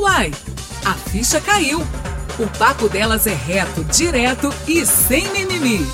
Uai, a ficha caiu. O papo delas é reto, direto e sem mimimi.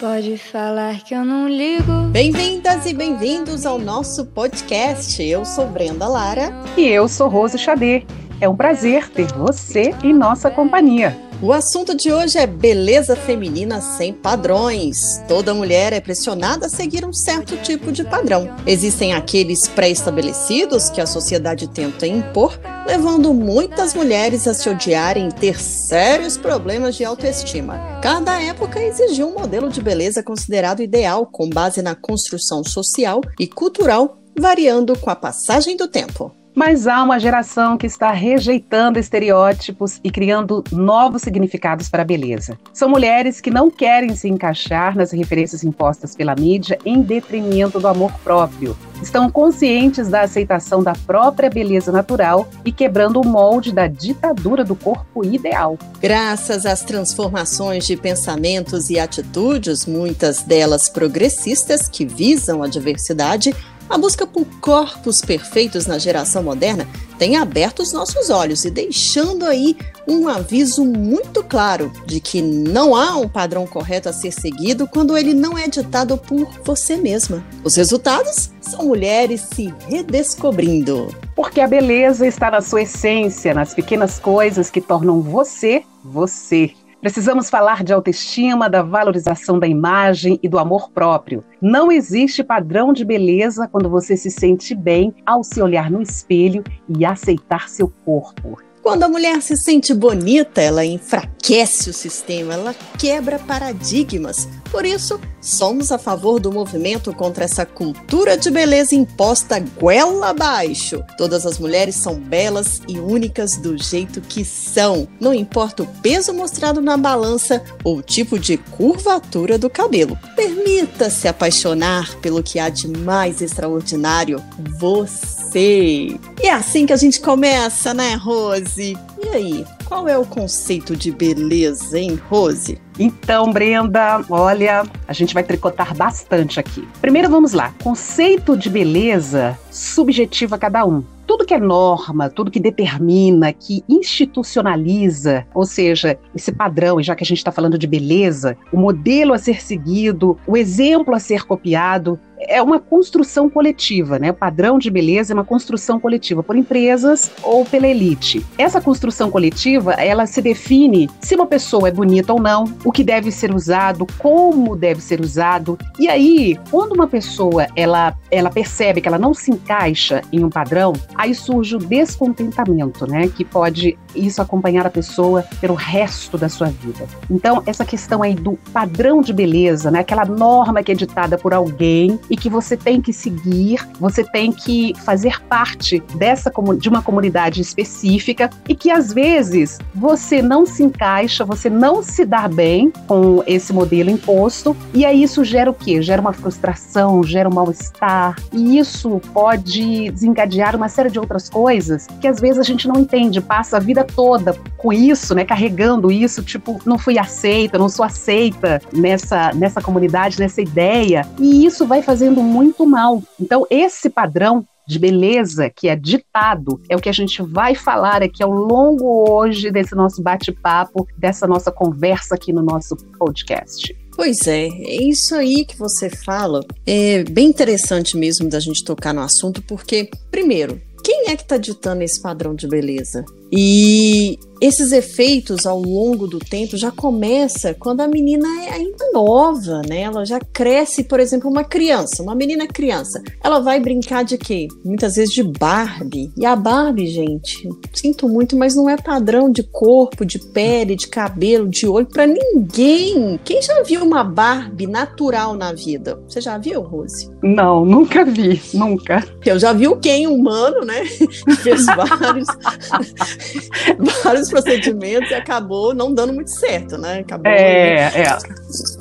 Pode falar que eu não ligo. Bem-vindas e bem-vindos ao nosso podcast. Eu sou Brenda Lara. E eu sou Rose Xadê. É um prazer ter você em nossa companhia. O assunto de hoje é beleza feminina sem padrões. Toda mulher é pressionada a seguir um certo tipo de padrão. Existem aqueles pré-estabelecidos que a sociedade tenta impor, levando muitas mulheres a se odiarem e ter sérios problemas de autoestima. Cada época exigiu um modelo de beleza considerado ideal com base na construção social e cultural, variando com a passagem do tempo. Mas há uma geração que está rejeitando estereótipos e criando novos significados para a beleza. São mulheres que não querem se encaixar nas referências impostas pela mídia em detrimento do amor próprio. Estão conscientes da aceitação da própria beleza natural e quebrando o molde da ditadura do corpo ideal. Graças às transformações de pensamentos e atitudes, muitas delas progressistas que visam a diversidade, a busca por corpos perfeitos na geração moderna tem aberto os nossos olhos e deixando aí um aviso muito claro de que não há um padrão correto a ser seguido quando ele não é ditado por você mesma. Os resultados são mulheres se redescobrindo. Porque a beleza está na sua essência, nas pequenas coisas que tornam você você. Precisamos falar de autoestima, da valorização da imagem e do amor próprio. Não existe padrão de beleza quando você se sente bem ao se olhar no espelho e aceitar seu corpo. Quando a mulher se sente bonita, ela enfraquece o sistema, ela quebra paradigmas. Por isso, somos a favor do movimento contra essa cultura de beleza imposta goela abaixo. Todas as mulheres são belas e únicas do jeito que são, não importa o peso mostrado na balança ou o tipo de curvatura do cabelo. Permita-se apaixonar pelo que há de mais extraordinário, você sei. E é assim que a gente começa, né, Rose? E aí, qual é o conceito de beleza, hein, Rose? Então, Brenda, olha, a gente vai tricotar bastante aqui. Primeiro vamos lá. Conceito de beleza subjetivo a cada um tudo que é norma, tudo que determina, que institucionaliza, ou seja, esse padrão, e já que a gente está falando de beleza, o modelo a ser seguido, o exemplo a ser copiado, é uma construção coletiva, né? O padrão de beleza é uma construção coletiva por empresas ou pela elite. Essa construção coletiva, ela se define se uma pessoa é bonita ou não, o que deve ser usado, como deve ser usado. E aí, quando uma pessoa ela, ela percebe que ela não se encaixa em um padrão, aí surge o descontentamento, né? Que pode isso acompanhar a pessoa pelo resto da sua vida. Então, essa questão aí do padrão de beleza, né? Aquela norma que é ditada por alguém e que você tem que seguir, você tem que fazer parte dessa de uma comunidade específica e que às vezes você não se encaixa, você não se dá bem com esse modelo imposto e aí isso gera o quê? Gera uma frustração, gera um mal-estar e isso pode desencadear uma série de outras coisas que às vezes a gente não entende, passa a vida toda com isso, né, carregando isso, tipo, não fui aceita, não sou aceita nessa, nessa comunidade, nessa ideia, e isso vai fazendo muito mal. Então, esse padrão de beleza que é ditado é o que a gente vai falar aqui ao longo hoje desse nosso bate-papo, dessa nossa conversa aqui no nosso podcast. Pois é, é isso aí que você fala. É bem interessante mesmo da gente tocar no assunto, porque, primeiro, quem é que está ditando esse padrão de beleza? E esses efeitos ao longo do tempo já começa quando a menina é ainda nova, né? Ela já cresce, por exemplo, uma criança, uma menina criança. Ela vai brincar de quê? Muitas vezes de Barbie. E a Barbie, gente, sinto muito, mas não é padrão de corpo, de pele, de cabelo, de olho para ninguém. Quem já viu uma Barbie natural na vida? Você já viu, Rose? Não, nunca vi, nunca. Eu já vi o Ken humano, né? Fez vários vários procedimentos e acabou não dando muito certo, né? Acabou. É, é.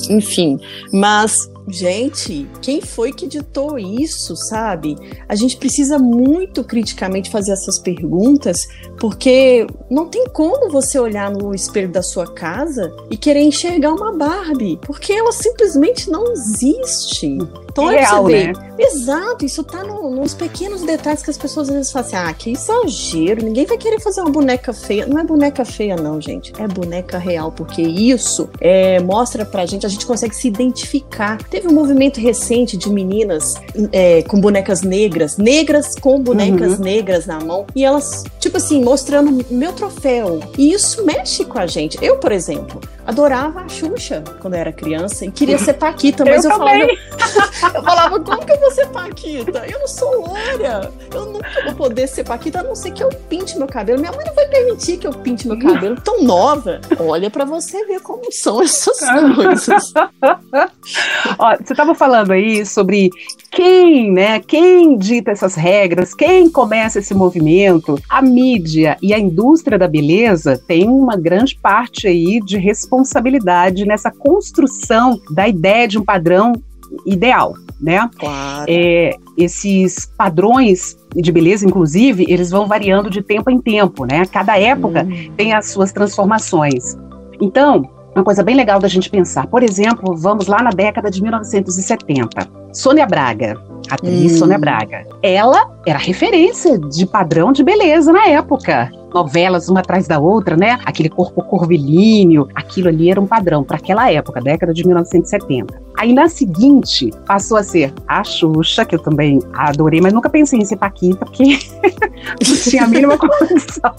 Enfim, mas Gente, quem foi que ditou isso, sabe? A gente precisa muito criticamente fazer essas perguntas, Porque não tem como você olhar no espelho da sua casa e querer enxergar uma Barbie, porque ela simplesmente não existe. Então, real, né? Exato, isso tá no, nos pequenos detalhes que as pessoas às vezes falam assim: ah, que exagero, ninguém vai querer fazer uma boneca feia. Não é boneca feia, não, gente. É boneca real, porque isso é, mostra pra gente, a gente consegue se identificar. Teve um movimento recente de meninas é, com bonecas negras, negras com bonecas Uhum. negras na mão, e elas, tipo assim, mostrando meu troféu. E isso mexe com a gente. Eu, por exemplo, adorava a Xuxa quando eu era criança e queria ser Paquita, mas eu, Eu falava, eu falava, como que eu vou ser Paquita? Eu não sou loira. Eu nunca vou poder ser Paquita, a não ser que eu pinte meu cabelo. Minha mãe não vai permitir que eu pinte meu cabelo tão nova. Olha pra você ver como são essas coisas. Ó, você estava falando aí sobre quem, né? Quem dita essas regras, quem começa esse movimento. A mídia e a indústria da beleza tem uma grande parte aí de responsabilidade nessa construção da ideia de um padrão ideal, né? Claro. É, esses padrões de beleza, inclusive, eles vão variando de tempo em tempo, né? Cada época Hum. tem as suas transformações. Então, uma coisa bem legal da gente pensar. Por exemplo, vamos lá na década de 1970. Sônia Braga, atriz Hum. Sônia Braga. Ela era referência de padrão de beleza na época. Novelas uma atrás da outra, né? Aquele corpo curvilíneo, aquilo ali era um padrão para aquela época, década de 1970. Aí na seguinte passou a ser a Xuxa, que eu também adorei, mas nunca pensei em ser Paquita, porque não tinha a mínima condição.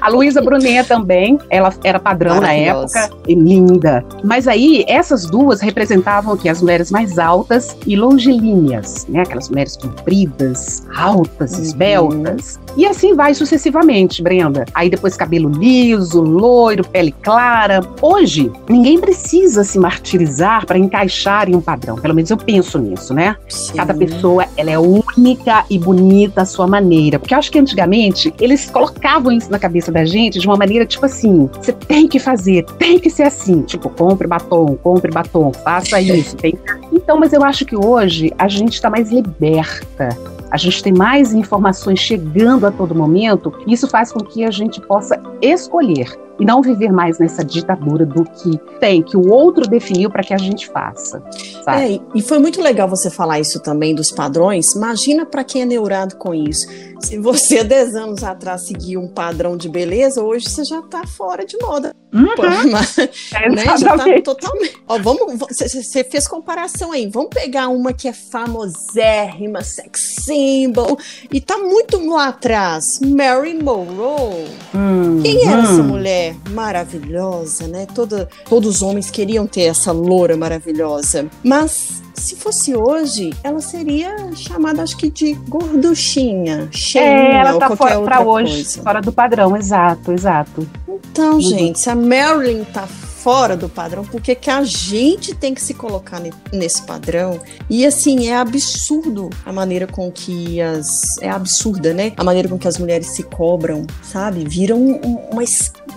A Luísa Brunet também, ela era padrão na época, e linda. Mas aí, essas duas representavam aqui as mulheres mais altas e longilíneas, né? Aquelas mulheres compridas, altas, Uhum. esbeltas. E assim vai sucessivamente, Brenda. Aí depois cabelo liso, loiro, pele clara. Hoje, ninguém precisa se martirizar para encaixar em um padrão. Pelo menos eu penso nisso, né? Cada Sim. pessoa, ela é única e bonita à sua maneira. Porque eu acho que antigamente, eles colocavam isso na cabeça da gente de uma maneira tipo assim, você tem que fazer, tem que ser assim. Tipo, compre batom, compre batom, faça isso. Tem... Então, mas eu acho que hoje a gente está mais liberta. A gente tem mais informações chegando a todo momento, isso faz com que a gente possa escolher e não viver mais nessa ditadura do que tem, que o outro definiu para que a gente faça. É, e- foi muito legal você falar isso também dos padrões. Imagina pra quem é neurado com isso. Se você, 10 anos atrás, seguia um padrão de beleza, hoje você já tá fora de moda. Uhum, mas, né, já tá totalmente. Ó, vamos. Você fez comparação aí. Vamos pegar uma que é famosérrima, sex symbol, e tá muito lá atrás. Mary Monroe. Hum, Quem era essa hum. Mulher maravilhosa, né? Toda, todos os homens queriam ter essa loura maravilhosa. Mas se fosse hoje, ela seria chamada, acho que, de gorduchinha, cheinha É, ela ou tá qualquer fora outra pra hoje, coisa. fora do padrão, exato, exato. Então, Uhum. gente, se a Marilyn tá fora do padrão, por que a gente tem que se colocar ne- nesse padrão? E assim, é absurdo a maneira com que as. É absurda, né? A maneira com que as mulheres se cobram, sabe? Viram um- uma.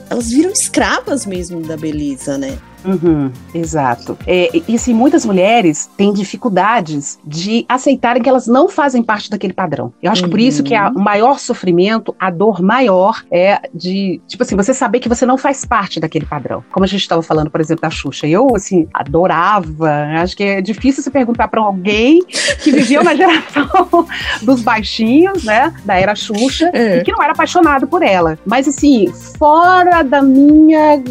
Elas viram escravas mesmo da beleza, né? Uhum, exato. É, e assim, muitas mulheres têm dificuldades de aceitarem que elas não fazem parte daquele padrão. Eu acho que por isso que o maior sofrimento, a dor maior é de, tipo assim, você saber que você não faz parte daquele padrão. Como a gente estava falando, por exemplo, da Xuxa. Eu, assim, adorava. Acho que é difícil se perguntar para alguém que viveu na geração dos baixinhos, né, da era Xuxa, É. e que não era apaixonado por ela. Mas, assim, fora da minha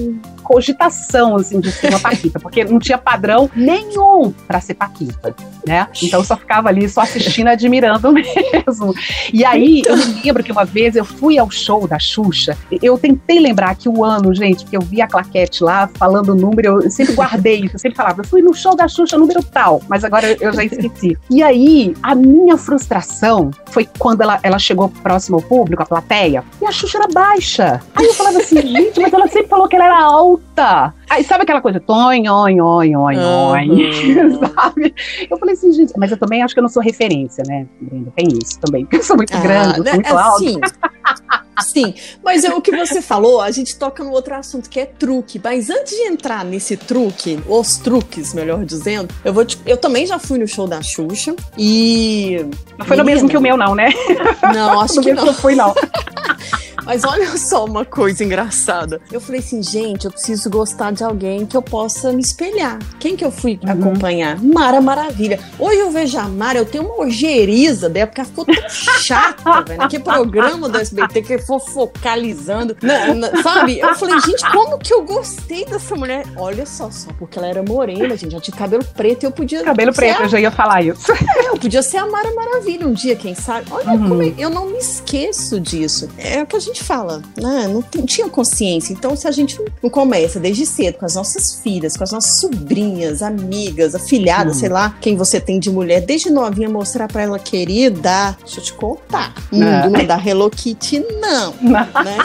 cogitação, assim, de ser uma Paquita, porque não tinha padrão nenhum para ser Paquita, né? Então eu só ficava ali, só assistindo, admirando mesmo. E aí, eu me lembro que uma vez eu fui ao show da Xuxa, eu tentei lembrar que o ano, gente, porque eu vi a claquete lá, falando o número, eu sempre guardei isso, eu sempre falava, eu fui no show da Xuxa, número tal, mas agora eu- eu já esqueci. E aí, a minha frustração foi quando ela, ela chegou próximo ao público, à plateia, e a Xuxa era baixa. Aí eu falava assim, gente, mas ela sempre falou que ela era alta. Aí sabe aquela coisa, oi, oi, oi, oi, Uhum. sabe? Eu falei assim, gente, mas eu também acho que eu não sou referência, né, Brenda? Tem isso também, porque eu sou muito grande, eu né? sou muito alta. Sim. Sim, mas é o que você falou, a gente toca no outro assunto que é truque. Mas antes de entrar nesse truque, os truques, melhor dizendo, eu vou te- eu também já fui no show da Xuxa e Não foi no mesmo que o meu, não, né? não, acho No que não. eu fui, não. Mas olha só uma coisa engraçada. Eu falei assim, gente, eu preciso gostar de alguém que eu possa me espelhar. Quem que eu fui uhum. acompanhar? Mara Maravilha. Hoje eu vejo a Mara, eu tenho uma ojeriza dela, porque ela ficou tão chata, velho. Que programa do SBT que for focalizando, na, na, sabe? Eu falei, gente, como que eu gostei dessa mulher? Olha só, só porque ela era morena, gente, já tinha cabelo preto e eu podia. Cabelo preto, a... eu já ia falar isso. É, eu podia ser a Mara Maravilha um dia, quem sabe? Olha uhum. como eu, eu não me esqueço disso. É o que a gente fala, né? Não, não tinha consciência. Então, se a gente não começa desde cedo com as nossas filhas, com as nossas sobrinhas, amigas, afilhadas, uhum. sei lá, quem você tem de mulher, desde novinha mostrar para ela, querida, deixa eu te contar. Mundo não é da Hello Kitty, não. não. Né?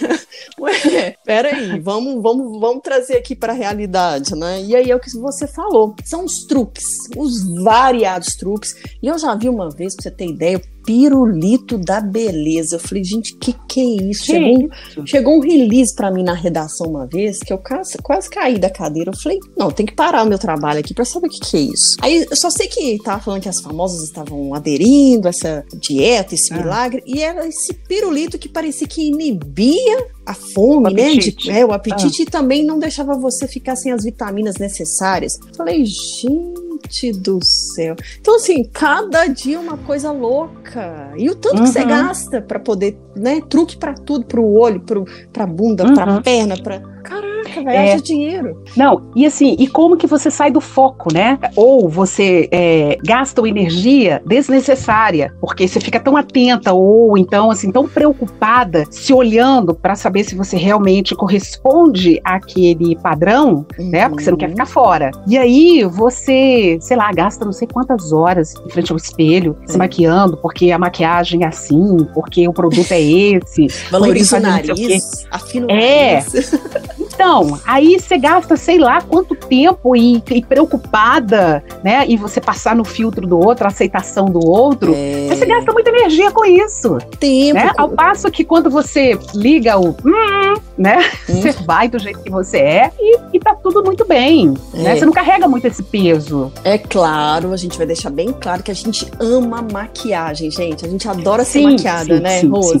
Ué, peraí, vamos, vamos, vamos trazer aqui para a realidade, né? E aí é o que você falou. São os truques, os variados truques. E eu já vi uma vez, pra você ter ideia, pirulito da beleza. Eu falei, gente, que que é isso? Que chegou, isso? chegou um release para mim na redação uma vez que eu quase, quase caí da cadeira. Eu falei, não, tem que parar o meu trabalho aqui para saber o que que é isso. Aí eu só sei que tava falando que as famosas estavam aderindo a essa dieta, esse ah. milagre, e era esse pirulito que parecia que inibia a fome, o né? De, é, o apetite ah. e também não deixava você ficar sem as vitaminas necessárias. Falei, gente Gente do céu. Então, assim, cada dia uma coisa louca. E o tanto uhum. que você uhum. gasta para poder, né? Truque para tudo, pro olho, pro, pra bunda, uhum. pra perna, pra. Caraca, velho, é... dinheiro. Não, e assim, e como que você sai do foco, né? Ou você é, gasta uma energia desnecessária, porque você fica tão atenta, ou então, assim, tão preocupada, se olhando para saber se você realmente corresponde àquele padrão, uhum. né? Porque você não quer ficar fora. E aí você, sei lá, gasta não sei quantas horas em frente ao espelho, se maquiando, porque a maquiagem é assim, porque o produto é esse. Valoriza o nariz, afina o é. nariz. Então, aí você gasta sei lá quanto tempo e, e, preocupada, né? E você passar no filtro do outro, a aceitação do outro. É... Você gasta muita energia com isso. Tempo. Né? Ao passo que quando você liga o hum, né? Hum. Você vai do jeito que você é e, e tá tudo muito bem. Né? É. Né? Você não carrega muito esse peso. É claro, a gente vai deixar bem claro que a gente ama maquiagem, gente. A gente adora ser sim, maquiada, sim, né, sim, Rose?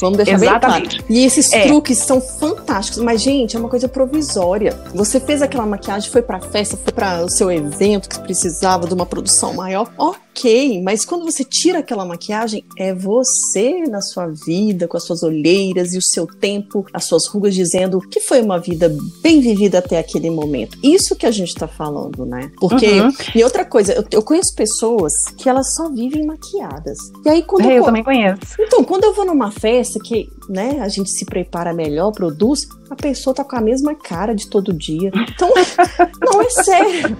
Vamos deixar Exatamente. bem claro. E esses é. truques são fantásticos, mas, gente, é uma coisa provisória. Você fez aquela maquiagem, foi pra festa, foi para o seu evento que precisava de uma produção maior. Ok, mas quando você tira aquela maquiagem, é você na sua vida, com as suas olheiras e o seu tempo, as suas rugas, dizendo que foi uma vida bem vivida até aquele momento. Isso que a gente tá falando, né? Porque, uhum. e outra coisa, eu, eu, conheço pessoas que elas só vivem maquiadas. E aí quando eu, eu também conheço. Então, quando eu vou numa festa que, né, a gente se prepara melhor, produz, a pessoa tá com a mesma cara de todo dia. Então, não é sério.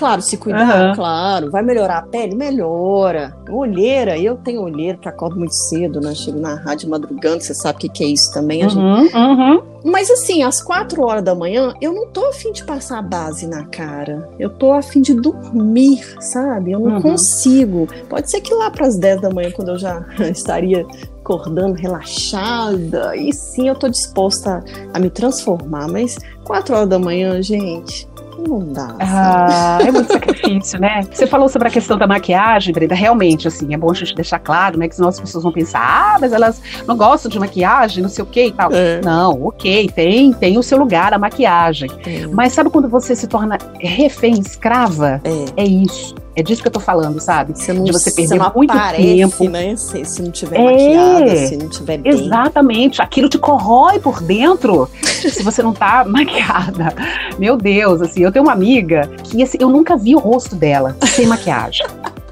Claro, se cuidar, uhum. claro. Vai melhorar a pele? Melhora. Olheira, eu tenho olheira que acordo muito cedo, né? Chego na rádio madrugando, você sabe o que, que é isso também. Uhum, gente... uhum. Mas assim, às quatro horas da manhã, eu não tô afim de passar a base na cara. Eu tô afim de dormir, sabe? Eu não uhum. consigo. Pode ser que lá para as 10 da manhã, quando eu já estaria acordando relaxada, e sim eu tô disposta a, a me transformar, mas quatro horas da manhã, gente, não dá. Ah, é muito sacrifício, né? Você falou sobre a questão da maquiagem, Brenda. Realmente, assim, é bom a gente deixar claro, né? Que senão as pessoas vão pensar, ah, mas elas não gostam de maquiagem, não sei o que e tal. É. Não, ok, tem, tem o seu lugar a maquiagem. É. Mas sabe quando você se torna refém, escrava? É, é isso. É disso que eu tô falando, sabe? Você não, de você perder você muito aparece, tempo. Né? Se, se não tiver é, maquiada, se não tiver bem. Exatamente. Aquilo te corrói por dentro se você não tá maquiada. Meu Deus, assim, eu tenho uma amiga que assim, eu nunca vi o rosto dela sem maquiagem.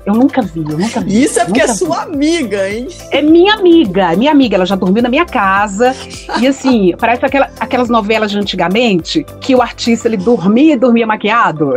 Eu nunca vi, eu nunca vi. Isso é porque é sua vi. amiga, hein? É minha amiga, minha amiga. Ela já dormiu na minha casa. e assim, parece aquela, aquelas novelas de antigamente que o artista ele dormia e dormia maquiado.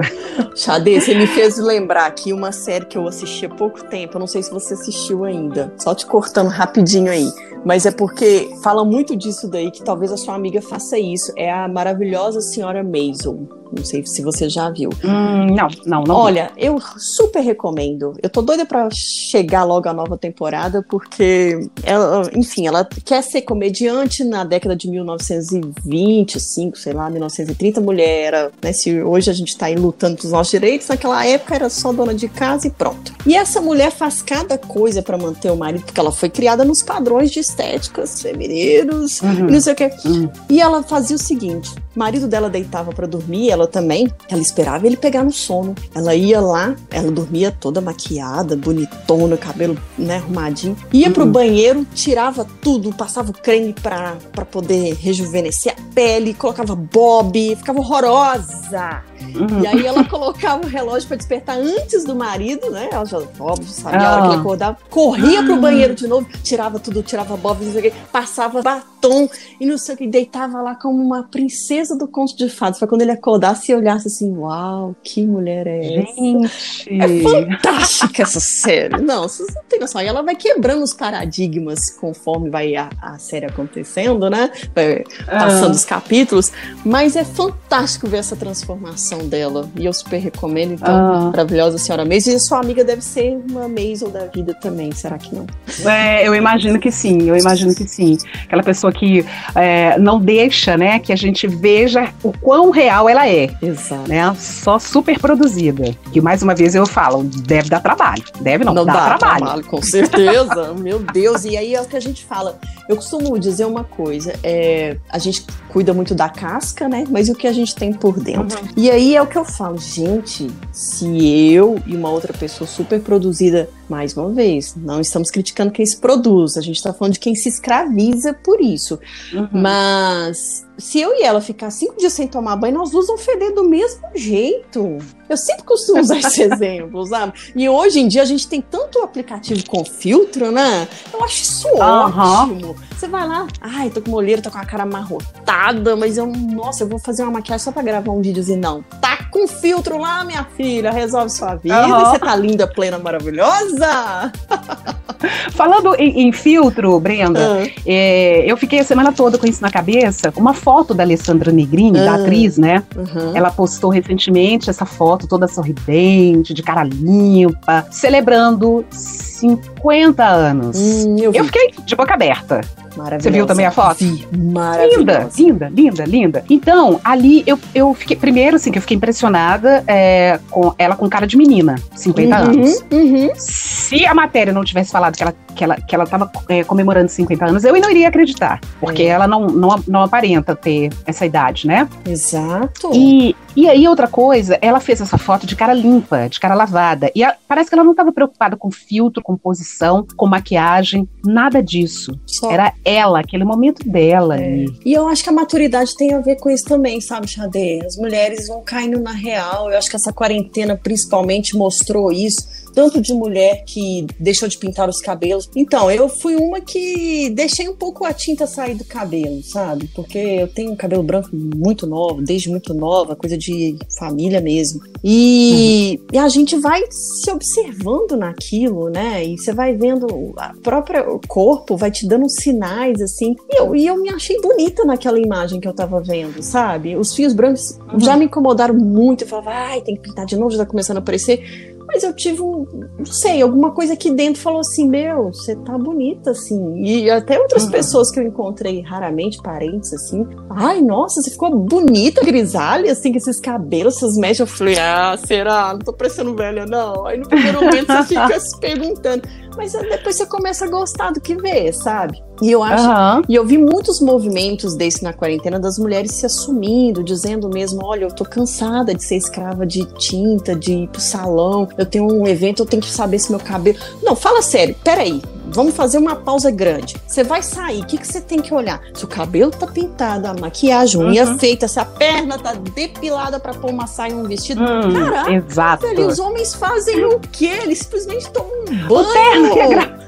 Xadê, você me fez lembrar aqui uma série que eu assisti há pouco tempo. Eu não sei se você assistiu ainda. Só te cortando rapidinho aí. Mas é porque fala muito disso daí, que talvez a sua amiga faça isso. É a maravilhosa senhora Maisel. Não sei se você já viu. Hum, não, não, não. Olha, eu super recomendo. Eu tô doida pra chegar logo a nova temporada, porque ela, enfim, ela quer ser comediante na década de 1925, sei lá, 1930. A mulher era, né? Se hoje a gente tá aí lutando pelos nossos direitos, naquela época era só dona de casa e pronto. E essa mulher faz cada coisa para manter o marido, porque ela foi criada nos padrões de estéticas femininos Uhum. e não sei o quê. Hum. E ela fazia o seguinte: o marido dela deitava pra dormir, ela também. Ela esperava ele pegar no sono. Ela ia lá, ela dormia toda maquiada, bonitona, cabelo né, arrumadinho. Ia pro Uhum. banheiro, tirava tudo, passava o creme pra, pra poder rejuvenescer a pele, colocava bob, ficava horrorosa. Uhum. E aí ela colocava o relógio pra despertar antes do marido, né? Ela já, óbvio, sabia a hora que Ah. ele acordava. Corria pro banheiro de novo, tirava tudo, tirava bob, não sei o quê, passava batom e não sei o que, deitava lá como uma princesa do conto de fadas. Pra quando ele acordasse e olhasse assim, uau, que mulher é essa? Gente. É fantástica essa série. Não, vocês não têm noção. E ela vai quebrando os paradigmas conforme vai a, a série acontecendo, né? Vai passando os capítulos. Mas é fantástico ver essa transformação dela. E eu super recomendo. Então, Ah. maravilhosa senhora Maisel. E sua amiga deve ser uma Maisel da vida também. Será que não? É, eu imagino que sim, eu imagino que sim. Aquela pessoa que é, não deixa, né, que a gente veja o quão real ela é, Exato. né? Só super produzida. Que mais uma vez eu falo, deve dar trabalho. Deve não, Não dá, dá trabalho. com certeza. Meu Deus. E aí é o que a gente fala. Eu costumo dizer uma coisa: é, a gente cuida muito da casca, né? Mas e o que a gente tem por dentro? Uhum. E aí é o que eu falo, gente. Se eu e uma outra pessoa super produzida, mais uma vez, não estamos criticando quem se produz, a gente está falando de quem se escraviza por isso. Uhum. Mas se eu e ela ficar cinco dias sem tomar banho, nós duas vamos feder do mesmo jeito. Eu sempre costumo usar esse exemplo, sabe? E hoje em dia a gente tem tanto aplicativo com filtro, né? Eu acho isso ótimo. Você vai lá, ai, tô com uma olheira, tô com a cara amarrotada, mas eu, nossa, eu vou fazer uma maquiagem só pra gravar um videozinho. Não, tá com filtro lá, minha filha, resolve sua vida. Aham. Você tá linda, plena, maravilhosa. Falando em, em filtro, Brenda, Ah, é, eu fiquei a semana toda com isso na cabeça. Uma foto da Alessandra Negrini, da Ah. atriz, né? uhum. Ela postou recentemente essa foto toda sorridente, de cara limpa, celebrando 50 anos. Hum, eu. Eu fiquei de boca aberta. Maravilhosa. Você viu também a foto? Vi. Linda, Maravilhosa. linda, linda, linda. Então, ali eu, eu fiquei. Primeiro, assim, que eu fiquei impressionada é, com ela com cara de menina, 50 Uhum, anos. uhum. Se a matéria não tivesse falado que ela, que ela, que ela tava é, comemorando 50 anos, eu não iria acreditar. Porque É. ela não, não, não aparenta ter essa idade, né? Exato. E, e aí, outra coisa, ela fez essa foto de cara limpa, de cara lavada. E a- parece que ela não estava preocupada com filtro, com posição, com maquiagem, nada disso. Só- Era ela, aquele momento dela É. ali. E eu acho que a maturidade tem a ver com isso também, sabe, Xadê? As mulheres vão caindo na real. Eu acho que essa quarentena principalmente mostrou isso. Tanto de mulher que deixou de pintar os cabelos. Então, eu fui uma que deixei um pouco a tinta sair do cabelo, sabe? Porque eu tenho um cabelo branco muito novo, desde muito nova, coisa de família mesmo. E, e a gente vai se observando naquilo, né? E você vai vendo o corpo, vai te dando sinais, assim. E eu, e eu me achei bonita naquela imagem que eu tava vendo, sabe? Os fios brancos Uhum. já me incomodaram muito. Eu falava, ai, tem que pintar de novo, já tá começando a aparecer. Mas eu tive um, não sei, alguma coisa aqui dentro falou assim: Meu, você tá bonita, assim. E até outras Uhum. pessoas que eu encontrei raramente, parentes, assim. Ai, nossa, você ficou bonita, grisalha, assim, com esses cabelos, essas mechas. Eu falei: Ah, será? Não tô parecendo velha, não. Aí no primeiro momento você fica se perguntando. Mas depois você começa a gostar do que vê, sabe? E eu acho Aham. e eu vi muitos movimentos desse na quarentena das mulheres se assumindo, dizendo mesmo: olha, eu tô cansada de ser escrava de tinta, de ir pro salão, eu tenho um evento, eu tenho que saber se meu cabelo. Não, fala sério, peraí. Vamos fazer uma pausa grande. Você vai sair, o que, que você tem que olhar? Se o cabelo tá pintado, a maquiagem, a unha Uhum. feita, se a perna tá depilada pra pôr uma saia um vestido. Hum, Caraca, exato. velho, os homens fazem o quê? Eles simplesmente tomam um terno que é banho.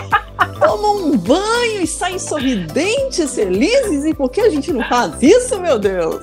tomam um banho e saem sorridentes, felizes. E por que a gente não faz isso, meu Deus?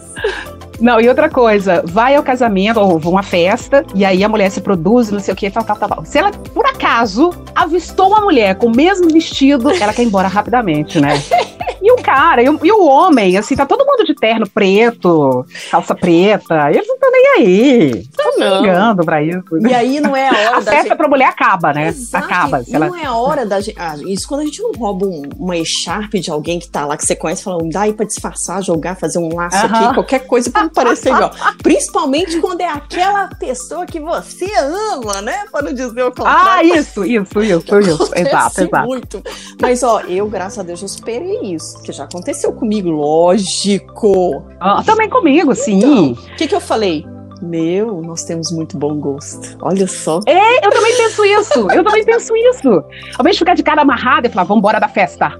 Não, e outra coisa, vai ao casamento ou uma festa, e aí a mulher se produz, não sei o que, tal, tal, tal. Se ela, por acaso, avistou uma mulher com o mesmo vestido, ela quer ir embora rapidamente, né? E o cara, e, e, o homem, assim, tá todo mundo de terno preto, calça preta, eles não estão nem aí. Tá não. ligando pra isso. E aí não é a hora a da festa gente... pra mulher acaba, né? Exato. Acaba. E, ela... não é a hora da gente. Ah, isso quando a gente não rouba um, uma echarpe de alguém que tá lá, que você conhece, fala, dá aí pra disfarçar, jogar, fazer um laço uh -huh. aqui, qualquer coisa pra não parecer igual. Principalmente quando é aquela pessoa que você ama, né? Pra não dizer o contrário. Ah, isso, isso, isso, isso. Exato, exato. Muito. Mas, ó, eu, graças a Deus, já superei isso. Que já aconteceu comigo, lógico. Ah, também comigo, sim. Então, o que, que eu falei? Meu, nós temos muito bom gosto. Olha só. É, eu também penso isso. Eu também penso isso. Ao invés de ficar de cara amarrada e falar, vamos embora da festa.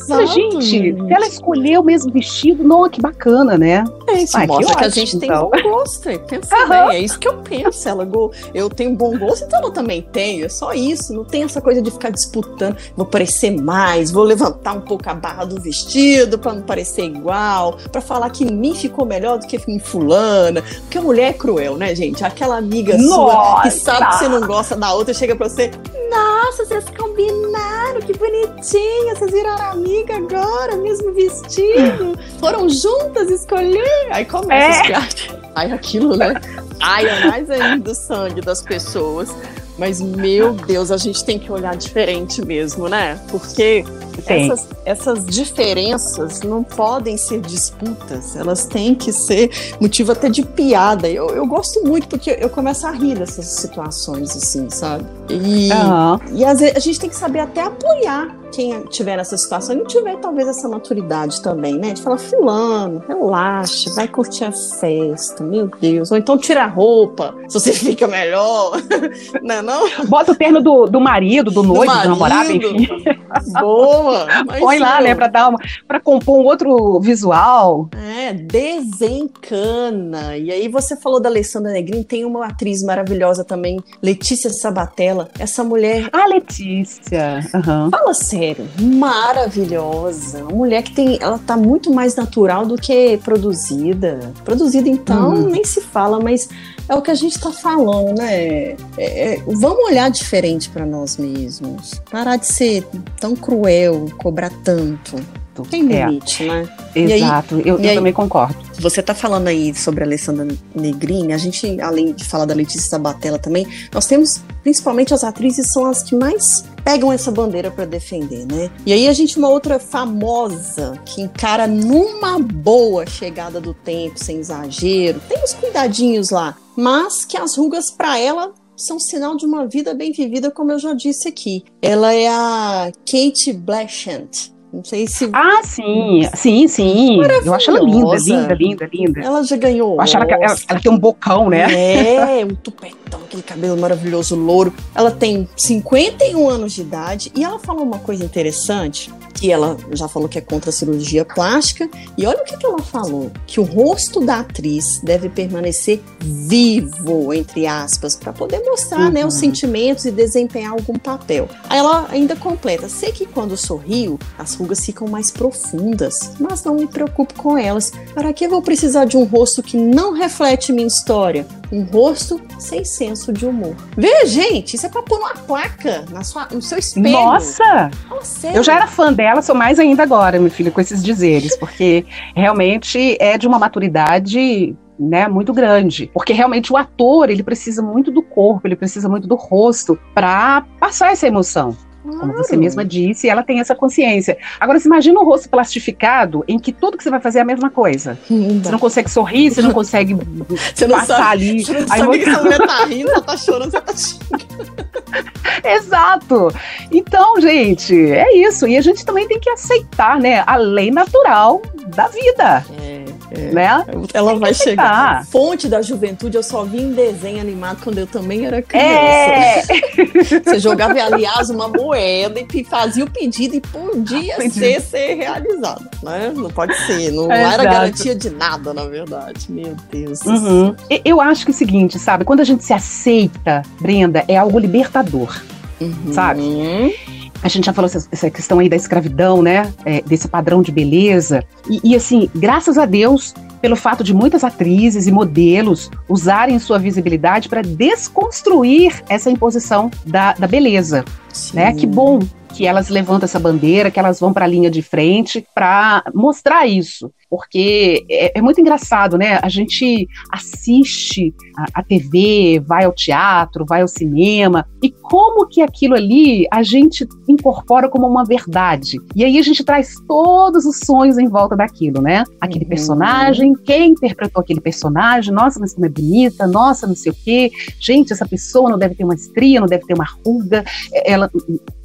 Exato. Gente, se ela escolheu o mesmo vestido, não, que bacana, né? É, isso Ai, mostra que, que, a gente então. tem bom gosto. Pensa uhum. bem, é isso que eu penso. Ela, eu tenho bom gosto, então ela também tem. É só isso. Não tem essa coisa de ficar disputando. Vou parecer mais, vou levantar um pouco a barra do vestido para não parecer igual, para falar que em mim ficou melhor do que em fulana. Porque a mulher é cruel, né, gente? Aquela amiga Nossa. sua que sabe que você não gosta da outra chega pra você. Nossa, vocês combinaram, que bonitinha, vocês viraram amiga agora, mesmo vestido. Foram juntas escolher. Aí começa é. os Aí aquilo, né? Ai, é mais ainda o sangue das pessoas. Mas, meu Deus, a gente tem que olhar diferente mesmo, né? Porque essas, essas, diferenças não podem ser disputas, elas têm que ser motivo até de piada. Eu, eu gosto muito porque eu começo a rir dessas situações, assim, sabe? E, uhum. e às vezes a gente tem que saber até apoiar quem tiver nessa situação e não tiver talvez essa maturidade também, né? De falar, fulano, relaxa, vai curtir a festa, meu Deus. Ou então tira a roupa, se você fica melhor. não é não? Bota o terno do, do marido, do noivo, do, do namorado, enfim. Boa! Põe lá, né, pra dar uma, pra compor um outro visual. É, desencana. E aí você falou da Alessandra Negrini, tem uma atriz maravilhosa também, Letícia Sabatella. Essa mulher. Ah, Letícia! Uhum. Fala sério maravilhosa. Uma mulher que tem, ela tá muito mais natural do que produzida. Produzida então uhum. nem se fala, mas é o que a gente tá falando, né? É, é, vamos olhar diferente para nós mesmos. Parar de ser tão cruel, cobrar tanto. Tem é. limite, é. né? Exato, aí, eu, eu aí, também concordo. Você tá falando aí sobre a Alessandra Negrini, a gente, além de falar da Letícia Sabatella também, nós temos, principalmente as atrizes, são as que mais pegam essa bandeira para defender, né? E aí a gente uma outra famosa que encara numa boa chegada do tempo, sem exagero, tem os cuidadinhos lá, mas que as rugas para ela são sinal de uma vida bem vivida, como eu já disse aqui. Ela é a Kate Blanchett. Não sei se. Ah, sim, sim, sim. Eu acho ela linda, linda, linda, linda. Ela já ganhou. Eu acho ela, ela, ela, tem um bocão, né? É, um tupetão, aquele cabelo maravilhoso, louro. Ela tem 51 anos de idade e ela falou uma coisa interessante que ela já falou que é contra a cirurgia plástica. E olha o que, que ela falou: que o rosto da atriz deve permanecer vivo, entre aspas, para poder mostrar uhum. né, os uhum. sentimentos e desempenhar algum papel. Aí ela ainda completa: sei que quando sorrio, as rugas ficam mais profundas, mas não me preocupo com elas. Para que vou precisar de um rosto que não reflete minha história? Um rosto sem senso de humor. Vê, gente, isso é pra pôr uma placa na sua, no seu espelho. Nossa! Nossa eu já era fã dela, sou mais ainda agora, minha filha, com esses dizeres, porque realmente é de uma maturidade né, muito grande, porque realmente o ator ele precisa muito do corpo, ele precisa muito do rosto para passar essa emoção. Claro. Como você mesma disse, ela tem essa consciência. Agora, você imagina um rosto plastificado em que tudo que você vai fazer é a mesma coisa. Hum, você não consegue sorrir, você não consegue você não passar sabe, ali. Você não sabe emoção... que essa mulher tá rindo, ela tá chorando, você tá. Exato. Então, gente, é isso. E a gente também tem que aceitar, né, a lei natural da vida. É. É, né? Ela vai chegar. A fonte da juventude eu só vi em desenho animado quando eu também era criança. É. Você jogava, aliás, uma moeda e fazia o pedido e podia ser, ser realizado. Né? Não pode ser. Não, é era garantia de nada, na verdade. Meu Deus. Uhum. Eu acho que é o seguinte, sabe? Quando a gente se aceita, Brenda, é algo libertador. Uhum. Sabe? A gente já falou essa, essa questão aí da escravidão, né? É, desse padrão de beleza. E, e, assim, graças a Deus, pelo fato de muitas atrizes e modelos usarem sua visibilidade para desconstruir essa imposição da, da beleza. Né? Que bom que elas levantam essa bandeira, que elas vão para a linha de frente para mostrar isso porque é, é, muito engraçado, né? A gente assiste a, a, TV, vai ao teatro, vai ao cinema, e como que aquilo ali a gente incorpora como uma verdade. E aí a gente traz todos os sonhos em volta daquilo, né? Aquele uhum. personagem, quem interpretou aquele personagem, nossa, mas como é bonita, nossa, não sei o quê, gente, essa pessoa não deve ter uma estria, não deve ter uma ruga, ela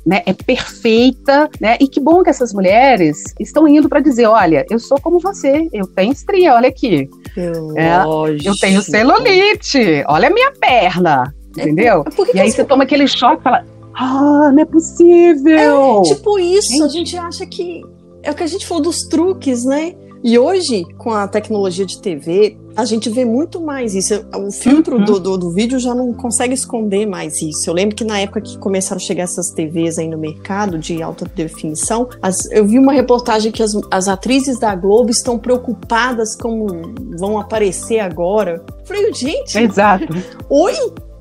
né, é perfeita, né? E que bom que essas mulheres estão indo para dizer, olha, eu sou como você, eu tenho estria, olha aqui. É, eu tenho celulite, olha a minha perna, é, entendeu? É, e aí você toma aquele choque e fala, ah, não é possível. É, tipo isso, gente. a gente acha que é o que a gente falou dos truques, né? E hoje, com a tecnologia de TV, a gente vê muito mais isso. O filtro uhum. do, do, do, vídeo já não consegue esconder mais isso. Eu lembro que na época que começaram a chegar essas TVs aí no mercado de alta definição, as, eu vi uma reportagem que as, as atrizes da Globo estão preocupadas como vão aparecer agora. Eu falei, gente. Exato. Oi?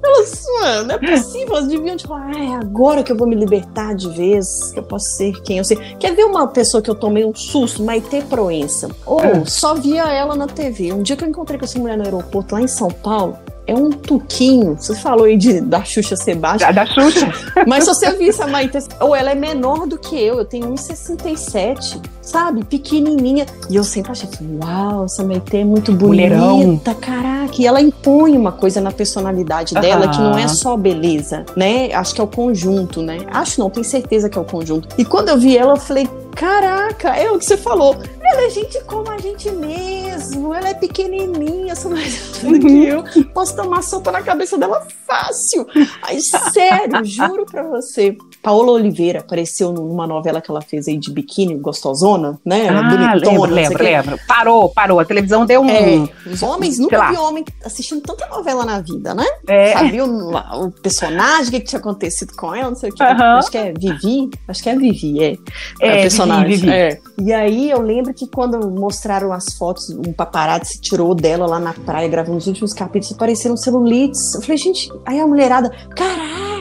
Elas, mano, não é possível. Elas deviam, tipo, ah, é agora que eu vou me libertar de vez, que eu posso ser quem eu sei. Quer ver uma pessoa que eu tomei um susto? Maite Proença. Ou oh, só via ela na TV. Um dia que eu encontrei com essa mulher no aeroporto lá em São Paulo, é um tuquinho. Você falou aí de, da Xuxa Sebastião. Da, da Xuxa. Mas se você visse a Maite, ou ela é menor do que eu, eu tenho 1,67, sabe? Pequenininha. E eu sempre achei uau, essa Maite é muito bonita, Mulherão. caraca. E ela impõe uma coisa na personalidade dela que não é só beleza, né? Acho que é o conjunto, né? Acho não, tenho certeza que é o conjunto. E quando eu vi ela, eu falei, caraca, é o que você falou. Ela é gente como a gente mesmo, ela é pequenininha, só mais do que eu. Posso tomar sopa na cabeça dela fácil. Aí, sério, juro pra você. Paola Oliveira apareceu numa novela que ela fez aí de biquíni, gostosona, né? Ah, bonitona. Lembro, lembro, lembro. Parou, parou. A televisão deu um... É, os homens, nunca vi homem assistindo tanta novela na vida, né? É. Sabia o, o personagem, o que, tinha acontecido com ela, não sei o que. Acho que é Vivi. Acho que é Vivi, é. É, é personagem. Vivi, Vivi. É. E aí eu lembro que quando mostraram as fotos, um paparazzi tirou dela lá na praia, gravando os últimos capítulos, apareceram celulites. Eu falei, gente, aí a mulherada,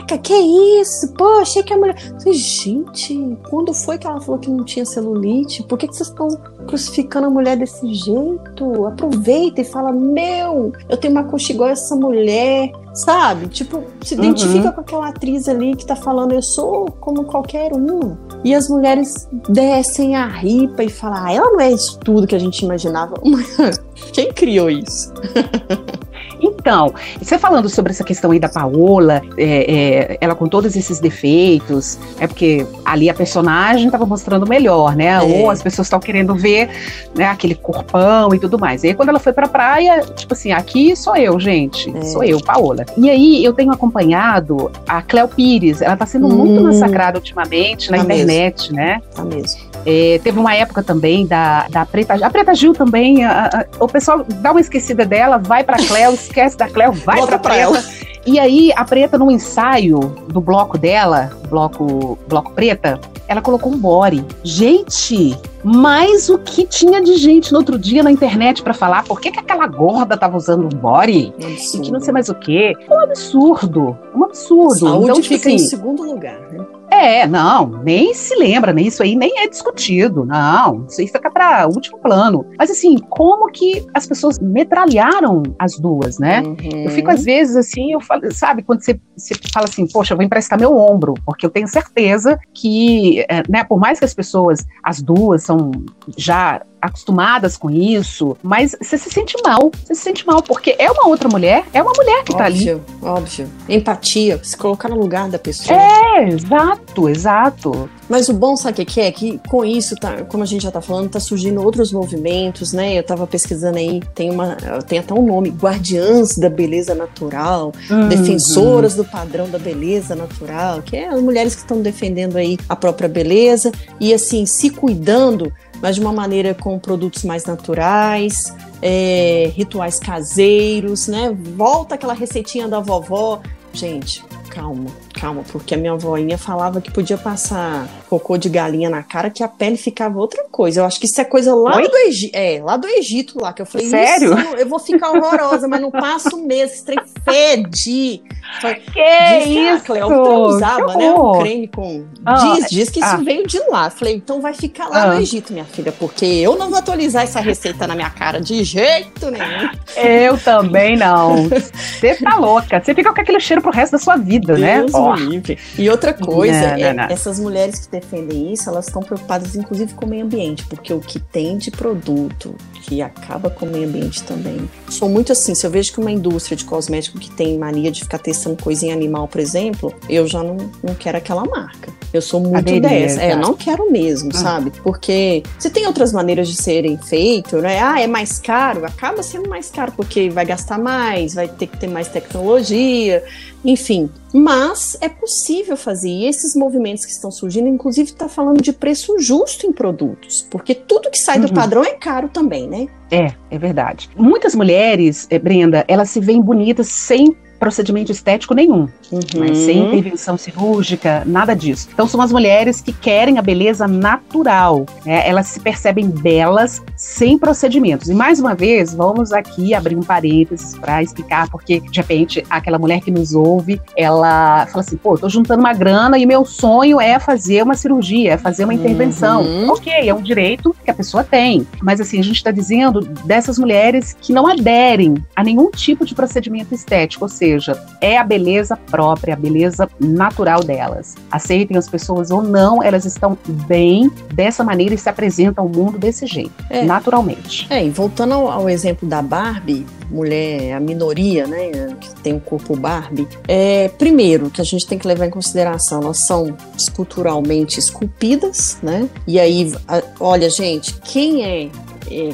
caraca, que isso? Pô, achei que a mulher. Falei, gente, quando foi que ela falou que não tinha celulite? Por que, que vocês estão crucificando a mulher desse jeito? Aproveita e fala, meu, eu tenho uma coxa igual essa mulher sabe? Tipo, se identifica uhum. com aquela atriz ali que tá falando, eu sou como qualquer um. E as mulheres descem a ripa e falam, ah, ela não é isso tudo que a gente imaginava. Quem criou isso? Então, você falando sobre essa questão aí da Paola, é, é, ela com todos esses defeitos, é porque ali a personagem estava mostrando melhor, né? É. Ou as pessoas estão querendo ver né, aquele corpão e tudo mais. E aí quando ela foi pra praia, tipo assim, aqui sou eu, gente. É. Sou eu, Paola. E aí eu tenho acompanhado a Cléo Pires, ela tá sendo hum. muito massacrada ultimamente na tá internet, mesmo. né? Tá mesmo. É, teve uma época também da, da Preta A Preta Gil também, a, a, o pessoal dá uma esquecida dela, vai pra Cléo, esquece da Cléo, vai Volta pra, pra Preta. Ela. E aí, a Preta, no ensaio do bloco dela, bloco, bloco Preta, ela colocou um body. Gente, mas o que tinha de gente no outro dia na internet para falar por que, que aquela gorda tava usando um body? Um e que não sei mais o quê. Um absurdo. Um absurdo. Saúde então, tipo fica assim, em segundo lugar, né? É, não, nem se lembra, nem isso aí nem é discutido. Não, isso aí fica para último plano. Mas assim, como que as pessoas metralharam as duas, né? Uhum. Eu fico às vezes assim, eu falo, sabe, quando você, você fala assim, poxa, eu vou emprestar meu ombro, porque eu tenho certeza que, é, né, por mais que as pessoas, as duas são já acostumadas com isso, mas você se sente mal, você se sente mal, porque é uma outra mulher, é uma mulher que óbvio, tá ali. Óbvio, empatia, se colocar no lugar da pessoa. É, exato, exato. Mas o bom, sabe o que é? Que com isso, tá, como a gente já tá falando, tá surgindo outros movimentos, né? Eu tava pesquisando aí, tem, uma, tem até um nome, Guardiãs da Beleza Natural, uhum. Defensoras do Padrão da Beleza Natural, que é as mulheres que estão defendendo aí a própria beleza e, assim, se cuidando mas de uma maneira com produtos mais naturais, é, rituais caseiros, né? Volta aquela receitinha da vovó. Gente, calma, calma, porque a minha avóinha falava que podia passar cocô de galinha na cara que a pele ficava outra coisa. Eu acho que isso é coisa lá Oi? do Egito, é, lá do Egito lá, que eu falei, Sério? eu vou ficar horrorosa, mas não passo mesmo, esse trem fede. Que diz isso? Que a Cleópatra usava, né, um creme com... Ah, diz, diz que isso ah. veio de lá. Falei, então vai ficar lá ah. no Egito, minha filha, porque eu não vou atualizar essa receita na minha cara de jeito nenhum. Eu também não. Você tá louca. Você fica com aquele cheiro pro resto da sua vida, né? Deus né? Oh. livre. E outra coisa, não, não, não. É, essas mulheres que defendem isso, elas estão preocupadas inclusive com o meio ambiente, porque o que tem de produto que acaba com o meio ambiente também. Sou muito assim, se eu vejo que uma indústria de cosmético que tem mania de ficar testando coisinha animal, por exemplo, eu já não, não quero aquela marca. Eu sou muito Aderia, dessa. É, eu não quero mesmo, ah. sabe? Porque se tem outras maneiras de serem feito, né? Ah, é mais caro, acaba sendo mais caro porque vai gastar mais, vai ter que ter mais tecnologia, enfim. Mas é possível fazer. E esses movimentos que estão surgindo, inclusive, está falando de preço justo em produtos, porque tudo que sai uhum. do padrão é caro também, né? É, é verdade. Muitas mulheres, eh, Brenda, elas se veem bonitas sem procedimento estético nenhum, uhum. mas sem intervenção cirúrgica, nada disso. Então são as mulheres que querem a beleza natural, né? elas se percebem belas sem procedimentos. E mais uma vez, vamos aqui abrir um parênteses para explicar, porque de repente aquela mulher que nos ouve, ela fala assim, pô, tô juntando uma grana e meu sonho é fazer uma cirurgia, é fazer uma intervenção. Uhum. Ok, é um direito que a pessoa tem, mas assim, a gente está dizendo dessas mulheres que não aderem a nenhum tipo de procedimento estético, ou seja, seja, é a beleza própria, a beleza natural delas. Aceitem as pessoas ou não, elas estão bem dessa maneira e se apresentam ao mundo desse jeito, é. naturalmente. É, e voltando ao, ao, exemplo da Barbie, mulher, a minoria, né, que tem o um corpo Barbie, é, primeiro, que a gente tem que levar em consideração, elas são esculturalmente esculpidas, né, e aí, a, olha, gente, quem é é,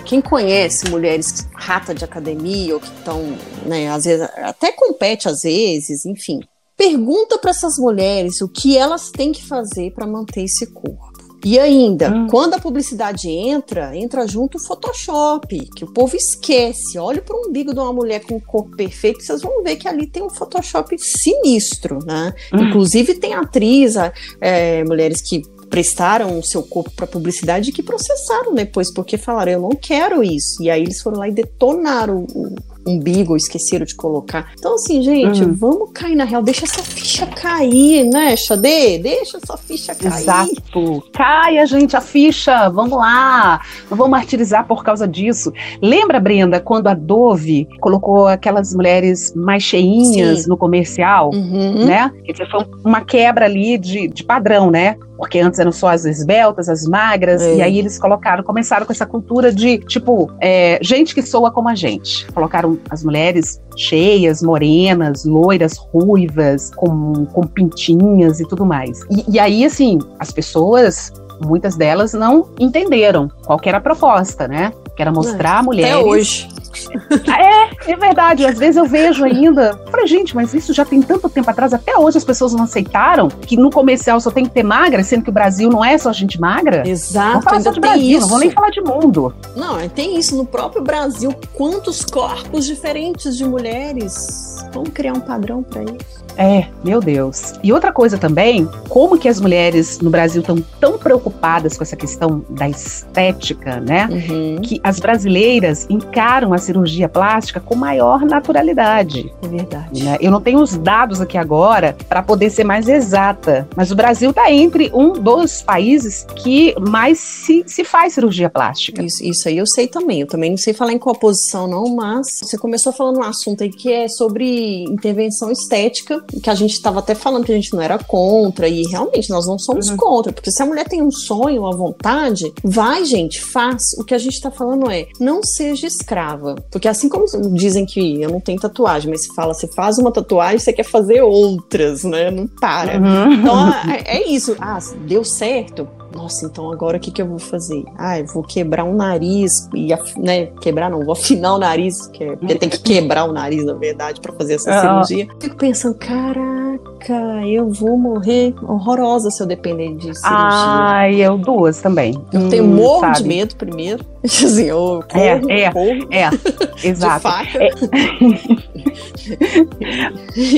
quem conhece mulheres rata de academia ou que estão, né, às vezes até compete às vezes, enfim, pergunta para essas mulheres o que elas têm que fazer para manter esse corpo. E ainda, hum. quando a publicidade entra, entra junto o Photoshop, que o povo esquece. Olha para o umbigo de uma mulher com o corpo perfeito, vocês vão ver que ali tem um Photoshop sinistro, né? Hum. Inclusive tem atriz, é, mulheres que prestaram o seu corpo para publicidade e que processaram depois, porque falaram, eu não quero isso. E aí eles foram lá e detonaram o, umbigo, esqueceram de colocar. Então, assim, gente, uhum. vamos cair na real, deixa essa ficha cair, né, Xadê? Deixa essa ficha cair. Exato. Caia, gente, a ficha, vamos lá. Não vamos martirizar por causa disso. Lembra, Brenda, quando a Dove colocou aquelas mulheres mais cheinhas Sim. no comercial, uhum. né? Que foi uma quebra ali de, de padrão, né? Porque antes eram só as esbeltas, as magras, é. e aí eles colocaram, começaram com essa cultura de, tipo, é, gente que soa como a gente. Colocaram as mulheres cheias, morenas, loiras, ruivas, com, com pintinhas e tudo mais. E, e aí, assim, as pessoas muitas delas não entenderam qual era a proposta, né? Que era mostrar é, mulheres. Até hoje. É, é verdade. Às vezes eu vejo ainda. Falei, gente, mas isso já tem tanto tempo atrás, até hoje as pessoas não aceitaram que no comercial só tem que ter magra, sendo que o Brasil não é só gente magra. Exato. Vou falar só de Brasil, isso. não vou nem falar de mundo. Não, tem isso. No próprio Brasil, quantos corpos diferentes de mulheres? Vamos criar um padrão para isso. É, meu Deus. E outra coisa também, como que as mulheres no Brasil estão tão preocupadas com essa questão da estética, né? Uhum. Que as brasileiras encaram a cirurgia plástica com maior naturalidade. É verdade. Né? Eu não tenho os dados aqui agora para poder ser mais exata, mas o Brasil está entre um dos países que mais se, se faz cirurgia plástica. Isso, isso aí eu sei também. Eu também não sei falar em qual posição, não, mas você começou falando um assunto aí que é sobre intervenção estética que a gente estava até falando que a gente não era contra, e realmente nós não somos uhum. contra, porque se a mulher tem um sonho, uma vontade, vai, gente, faz. O que a gente está falando é, não seja escrava. Porque assim como dizem que eu não tenho tatuagem, mas se fala, você faz uma tatuagem, você quer fazer outras, né? Não para. Uhum. Então é, é isso. Ah, deu certo? Nossa, então agora o que, que eu vou fazer? Ah, eu vou quebrar um nariz e, né, quebrar não, vou afinar o nariz, que é, porque tem que quebrar o nariz, na verdade, para fazer essa cirurgia. Fico pensando, caraca, eu vou morrer horrorosa se eu depender de cirurgia. Ai, eu duas também. Eu tenho Hum, morro sabe? de medo primeiro. Assim, eu corro, É, é, corro É, exato. faca.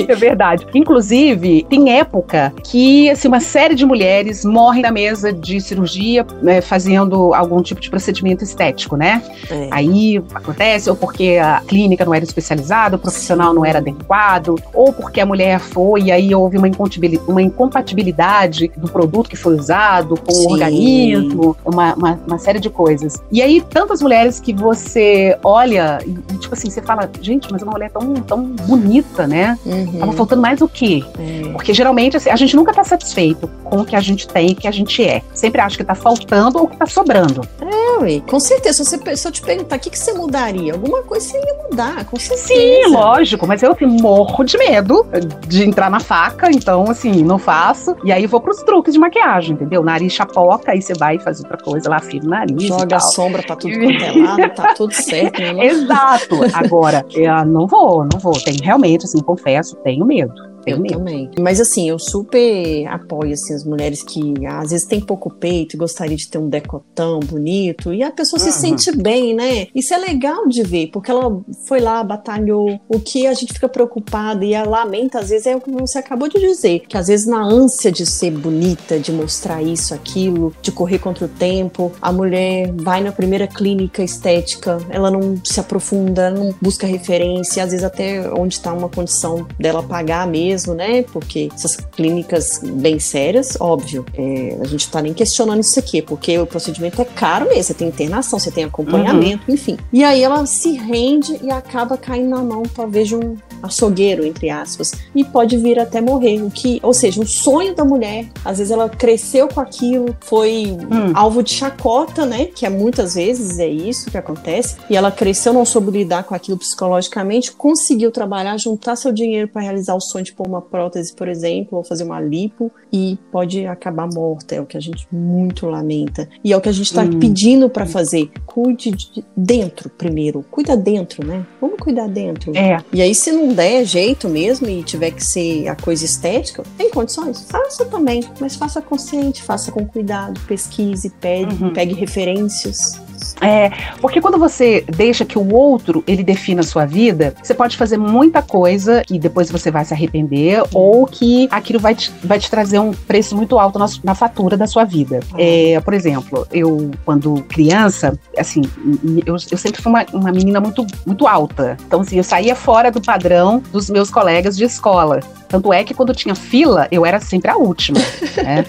É verdade. Inclusive, tem época que assim, uma série de mulheres morrem na mesa de cirurgia né, fazendo algum tipo de procedimento estético, né? É. Aí acontece, ou porque a clínica não era especializada, o profissional não era adequado, ou porque a mulher foi e aí houve uma uma incompatibilidade do produto que foi usado com Sim. o organismo, uma, uma, uma série de coisas. E aí, tantas mulheres que você olha e, tipo assim, você fala, gente, mas é uma mulher tão, tão bonita, né? Uhum. Tava faltando mais o quê? É. Porque geralmente assim, a gente nunca tá satisfeito com o que a gente tem e que a gente é. Sempre acha que tá faltando ou que tá sobrando. É, ué, com certeza. Se, você, se eu te perguntar o que, que você mudaria, alguma coisa você ia mudar, com certeza. Sim, lógico, mas eu assim, morro de medo de entrar na faca, então assim, não faço. E aí vou pros truques de maquiagem, entendeu? Nariz chapoca, aí você vai e faz outra coisa lá, afina o nariz. Joga a sombra pra tudo quanto é lado, tá tudo certo. Né? Exato. Agora, eu não vou, não vou. Tem realmente, assim, confesso, tenho medo. Tenho Eu também. Mas assim, eu super apoio assim, as mulheres que às vezes têm pouco peito e gostaria de ter um decotão bonito. E a pessoa se Uhum. sente bem, né? Isso é legal de ver, porque ela foi lá, batalhou. O que a gente fica preocupada e a lamenta, às vezes, é o que você acabou de dizer. Que às vezes, na ânsia de ser bonita, de mostrar isso, aquilo, de correr contra o tempo, a mulher vai na primeira clínica estética, ela não se aprofunda, não busca referência, às vezes até onde está uma condição dela pagar mesmo, né? Porque essas clínicas bem sérias, óbvio, é, a gente tá nem questionando isso aqui, porque o procedimento é caro mesmo, você tem internação, você tem acompanhamento, enfim. E aí ela se rende e acaba caindo na mão, talvez, de um açougueiro, entre aspas, e pode vir até morrer. O que, ou seja, um sonho da mulher, às vezes ela cresceu com aquilo, foi Hum. alvo de chacota, né? Que é muitas vezes é isso que acontece. E ela cresceu, não soube lidar com aquilo psicologicamente, conseguiu trabalhar, juntar seu dinheiro para realizar o sonho de pôr uma prótese, por exemplo, ou fazer uma lipo, e pode acabar morta. É o que a gente muito lamenta. E é o que a gente está Hum. pedindo para fazer. Cuide de dentro primeiro. Cuida dentro, né? Vamos cuidar dentro. É, E aí, se não der jeito mesmo e tiver que ser a coisa estética, tem condições? Faça também, mas faça consciente, faça com cuidado, pesquise, pegue, Uhum. pegue referências. É, porque quando você deixa que o outro ele defina a sua vida, você pode fazer muita coisa e depois você vai se arrepender, ou que aquilo vai te, vai te trazer um preço muito alto na, na fatura da sua vida. É, por exemplo, eu, quando criança, assim, eu, eu sempre fui uma, uma menina muito, muito alta. Então, assim, eu saía fora do padrão dos meus colegas de escola. Tanto é que quando tinha fila, eu era sempre a última. né?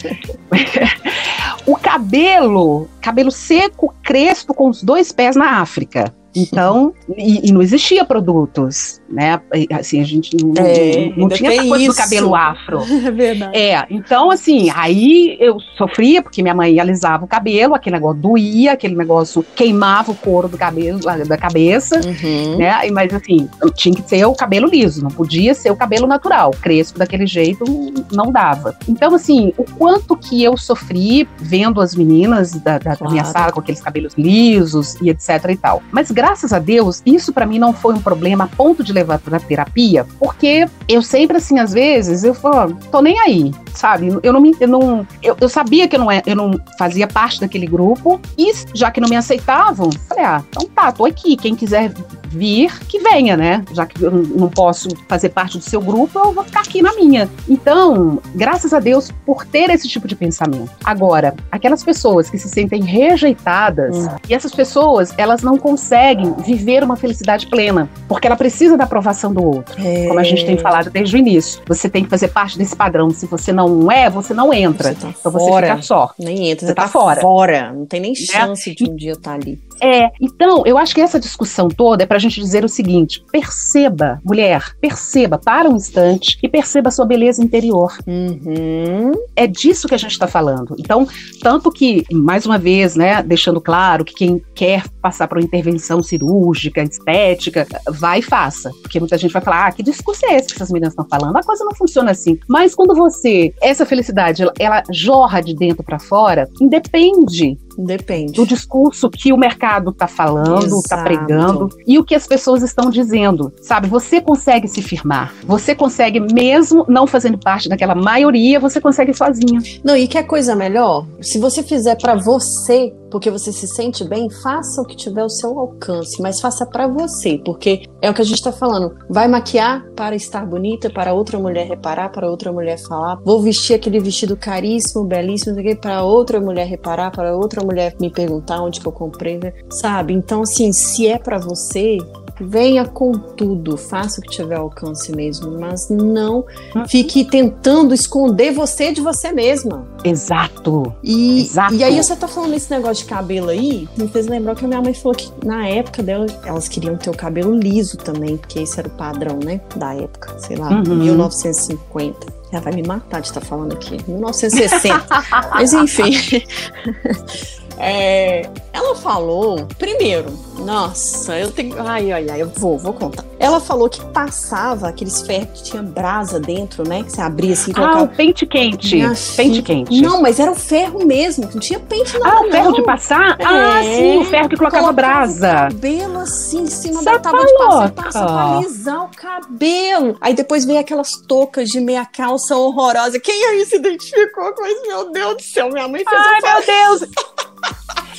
o cabelo, cabelo seco, crespo, com os dois pés na África. Então, e, e não existia produtos, né? Assim, a gente não, É, não, tinha essa coisa do isso. cabelo afro. É verdade. É, então assim, aí eu sofria porque minha mãe alisava o cabelo, aquele negócio doía, aquele negócio queimava o couro do cabelo, da cabeça, Uhum. né? E- Mas assim, tinha que ser o cabelo liso, não podia ser o cabelo natural. Crespo daquele jeito não dava. Então, assim, o quanto que eu sofri vendo as meninas da, da- da minha Claro. sala com aqueles cabelos lisos e etc e tal. Mas graças a Deus, isso pra mim não foi um problema a ponto de levar pra terapia, porque eu sempre, assim, às vezes, eu falo, tô nem aí, sabe? Eu não me. Eu, não, eu, eu sabia que eu não, é- eu não fazia parte daquele grupo, e já que não me aceitavam, falei, ah, então tá, tô aqui. Quem quiser vir, que venha, né? Já que eu não- posso fazer parte do seu grupo, eu vou ficar aqui na minha. Então, graças a Deus por ter esse tipo de pensamento. Agora, aquelas pessoas que se sentem rejeitadas, Hum. e essas pessoas, elas não conseguem viver uma felicidade plena, porque ela precisa da aprovação do outro. É, Como a gente tem falado desde o início. Você tem que fazer parte desse padrão. Se você não é, você não entra. Você tá então você fora. fica só. Nem entra, Você você tá tá, fora. fora. Não tem nem chance de um dia estar ali. É, então, eu acho que essa discussão toda é pra gente dizer o seguinte: perceba, mulher, perceba, para um instante e perceba a sua beleza interior. Uhum. É disso que a gente está falando. Então, tanto que, mais uma vez, né, deixando claro que quem quer passar por uma intervenção cirúrgica, estética, vai e faça. Porque muita gente vai falar: ah, que discurso é esse que essas meninas estão falando? A coisa não funciona assim. Mas quando você, essa felicidade, ela, jorra de dentro para fora, independe Depende. Do discurso que o mercado está falando, está pregando e o que as pessoas estão dizendo. Sabe, você consegue se firmar. Você consegue, mesmo não fazendo parte daquela maioria, você consegue sozinha. Não, e quer coisa melhor? Se você fizer para você, porque você se sente bem, faça o que tiver ao seu alcance, mas faça para você, porque é o que a gente tá falando. Vai maquiar para estar bonita, para outra mulher reparar, para outra mulher falar. Vou vestir aquele vestido caríssimo, belíssimo, para outra mulher reparar, para outra mulher me perguntar onde que eu comprei, né? sabe? Então, assim, se é para você, venha com tudo, faça o que tiver alcance mesmo, mas não uhum. fique tentando esconder você de você mesma. Exato. E, Exato. e aí você tá falando esse negócio de cabelo aí, me fez lembrar que a minha mãe falou que na época dela, elas queriam ter o cabelo liso também, porque esse era o padrão, né, da época, sei lá, uhum. 1950. Ela vai me matar de estar tá falando aqui. 1960. Mas enfim. É, ela falou, primeiro, nossa, eu tenho. Ai, ai, ai, eu vou, vou contar. Ela falou que passava aqueles ferros que tinha brasa dentro, né? Que você abria assim e colocava. Ah, o pente quente. Pente quente. Não, mas era o ferro mesmo, não tinha pente não. Ah, o ferro de passar? É, ah, sim, o ferro que colocava brasa. O cabelo assim, em cima da tábua de passar, passa pra alisar o cabelo. Aí depois veio aquelas toucas de meia calça horrorosa. Quem aí se identificou com isso? Meu Deus do céu, minha mãe fez Ai, meu Deus!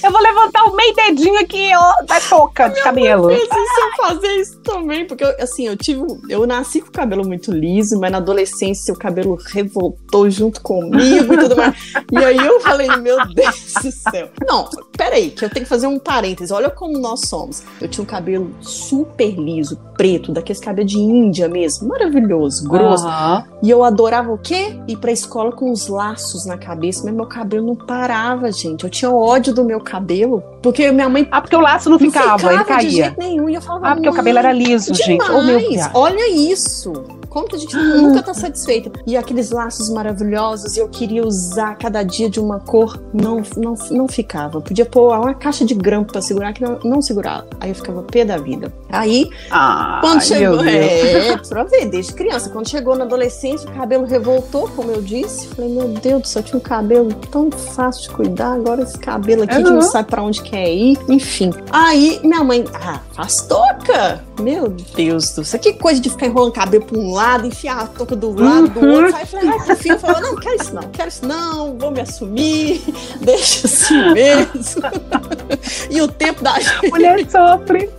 Eu vou levantar o meio dedinho aqui, ó, da touca de cabelo. Eu eu fazer isso também, porque assim, eu tive. Eu nasci com o cabelo muito liso, mas na adolescência o cabelo revoltou junto comigo e tudo mais. E aí eu falei, meu Deus do céu. Não, peraí, que eu tenho que fazer um parênteses. Olha como nós somos. Eu tinha um cabelo super liso, preto, daqueles cabelos de Índia mesmo, maravilhoso, grosso. Uhum. E eu adorava o quê? Ir pra escola com os laços na cabeça, mas meu cabelo não parava, gente. Eu tinha ódio do meu cabelo, cabelo porque minha mãe. Ah, porque o laço não, não ficava, ficava, ele caía. De jeito nenhum. E eu falava, ah, porque o cabelo era liso, demais. gente. Oh, meu Deus. Olha isso. Como que a gente nunca tá satisfeita? E aqueles laços maravilhosos, e eu queria usar cada dia de uma cor, não, não, não ficava. podia pôr uma caixa de grampo pra segurar, que não, não segurava. Aí eu ficava pé da vida. Aí, ah, quando chegou. É, pra ver, desde criança. Quando chegou na adolescência, o cabelo revoltou, como eu disse. Falei, meu Deus do céu, tinha um cabelo tão fácil de cuidar, agora esse cabelo aqui uhum. que não sabe pra onde quer ir. Enfim. Aí minha mãe, ah, faz toca! Meu Deus do céu, que coisa de ficar enrolando cabelo pra um lado enfiar a touca do lado, do outro. Uhum. Aí eu falei, ai, por fim, falou, não, quero isso não, quero isso não, vou me assumir, deixa assim mesmo. e o tempo da gente... Mulher sofre.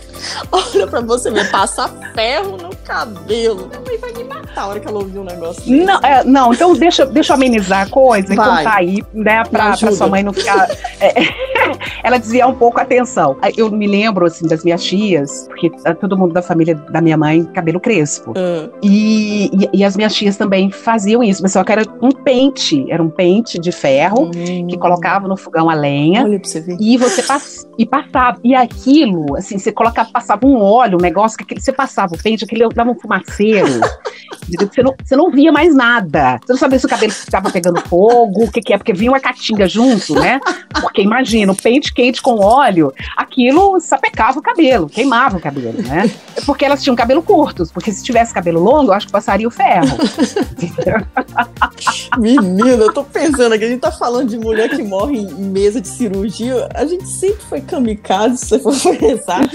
Olha pra você ver, passa ferro cabelo. Minha mãe vai me matar a hora que ela ouvir um negócio desse. Não, é, não então deixa, deixa eu amenizar a coisa vai. e contar aí, né, pra, pra sua mãe não ficar. É, ela desviar um pouco a atenção. Eu me lembro, assim, das minhas tias, porque todo mundo da família da minha mãe, cabelo crespo. Uh. E, e, e, as minhas tias também faziam isso, mas só que era um pente, era um pente de ferro hum. que colocava no fogão a lenha. Olha pra você ver. E você pass, e passava. E aquilo, assim, você colocava passava um óleo, um negócio que você passava o pente, aquele dava um fumaceiro. você, não, você não via mais nada. Você não sabia se o cabelo estava pegando fogo, o que, que é, porque vinha uma catinga junto, né? Porque imagina, o pente quente com óleo, aquilo sapecava o cabelo, queimava o cabelo, né? Porque elas tinham cabelo curtos, porque se tivesse cabelo longo, eu acho que passaria o ferro. Menina, eu tô pensando aqui, a gente tá falando de mulher que morre em mesa de cirurgia, a gente sempre foi kamikaze, se você for pensar.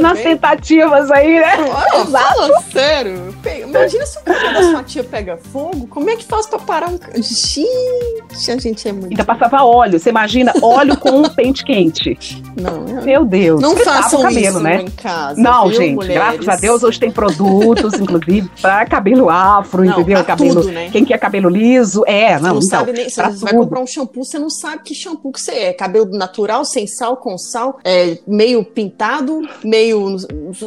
Nas tentativas aí, né? Olha, fala sério. Imagina se o cabelo da sua tia pega fogo, como é que faz pra parar um. Gente, a gente é muito. Ainda passava óleo. Você imagina óleo com um pente quente. Não, eu... Meu Deus. Não façam cabelo, isso né? em casa. Não, viu, gente, mulheres? graças a Deus hoje tem produtos, inclusive, pra cabelo afro, não, entendeu? Cabelo. Tudo, né? Quem quer cabelo liso, é, não. Você não então, sabe nem. Você vai comprar um shampoo, você não sabe que shampoo que você é. Cabelo natural, sem sal, com sal, é, meio pintado, meio.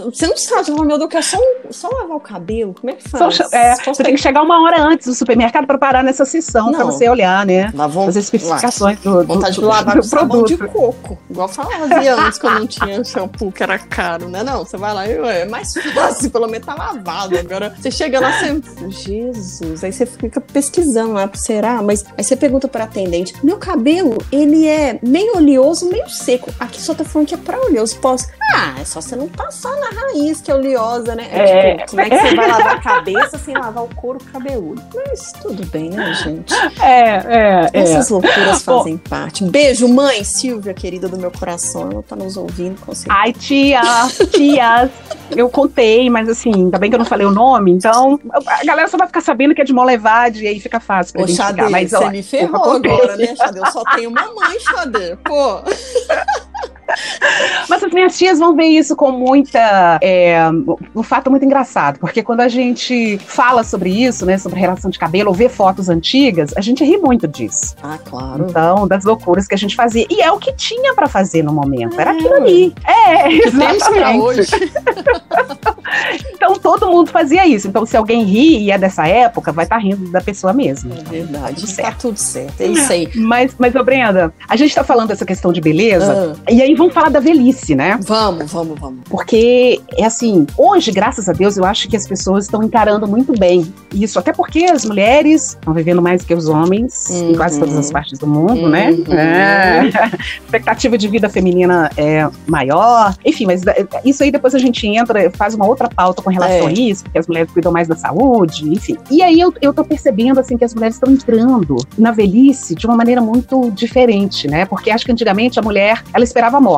Você não sabe, você fala, meu Deus, que é só, só lavar o cabelo. Como é que faz? Só, é, você tem que chegar uma hora antes do supermercado para parar nessa sessão, para você olhar, né? Lavou, As especificações do, do, Vontade de lavar com sabão de coco. Igual fazia antes, quando não tinha shampoo, que era caro, né? Não, você vai lá e é mais fácil, pelo menos tá lavado. Agora, você chega lá, você. Jesus. Aí você fica pesquisando lá, será? Mas aí você pergunta para atendente: meu cabelo, ele é meio oleoso, meio seco. Aqui só tá falando que é pra oleoso. Posso? Ah, é só você não passar na raiz, que é oleosa, né? É, É, Como é que você vai lavar a cabeça sem lavar o couro cabeludo? Mas tudo bem, né, gente? É, é. é. Essas loucuras fazem Bom, parte. Beijo, mãe Silvia, querida do meu coração. Ela tá nos ouvindo, com certeza. Ai, tia, tias. eu contei, mas assim, ainda bem que eu não falei o nome, então a galera só vai ficar sabendo que é de Molevade e aí fica fácil pra Ô, identificar. Xadê, mas, você ó, me ferrou agora, né, Xadê? Eu só tenho uma mãe, Xadê. Pô. Mas as minhas tias vão ver isso com muita. É, um fato muito engraçado, porque quando a gente fala sobre isso, né, sobre relação de cabelo, ou vê fotos antigas, a gente ri muito disso. Ah, claro. Então, das loucuras que a gente fazia. E é o que tinha para fazer no momento, era aquilo ali. É, exatamente. então, todo mundo fazia isso. Então, se alguém ri e é dessa época, vai estar tá rindo da pessoa mesmo. É verdade. Tudo certo. Tá tudo certo. É isso aí. Mas, mas ô Brenda, a gente tá falando dessa questão de beleza, ah. e aí vamos falar da velhice, né? Vamos, vamos, vamos. Porque, é assim, hoje, graças a Deus, eu acho que as pessoas estão encarando muito bem isso. Até porque as mulheres estão vivendo mais que os homens uhum. em quase todas as uhum. partes do mundo, né? uhum. né? É. expectativa de vida feminina é maior. Enfim, mas é, isso aí depois a gente entra, faz uma outra pauta com relação é. a isso, porque as mulheres cuidam mais da saúde, enfim. E aí eu, eu tô percebendo, assim, que as mulheres estão entrando na velhice de uma maneira muito diferente, né? Porque acho que antigamente a mulher, ela esperava a morte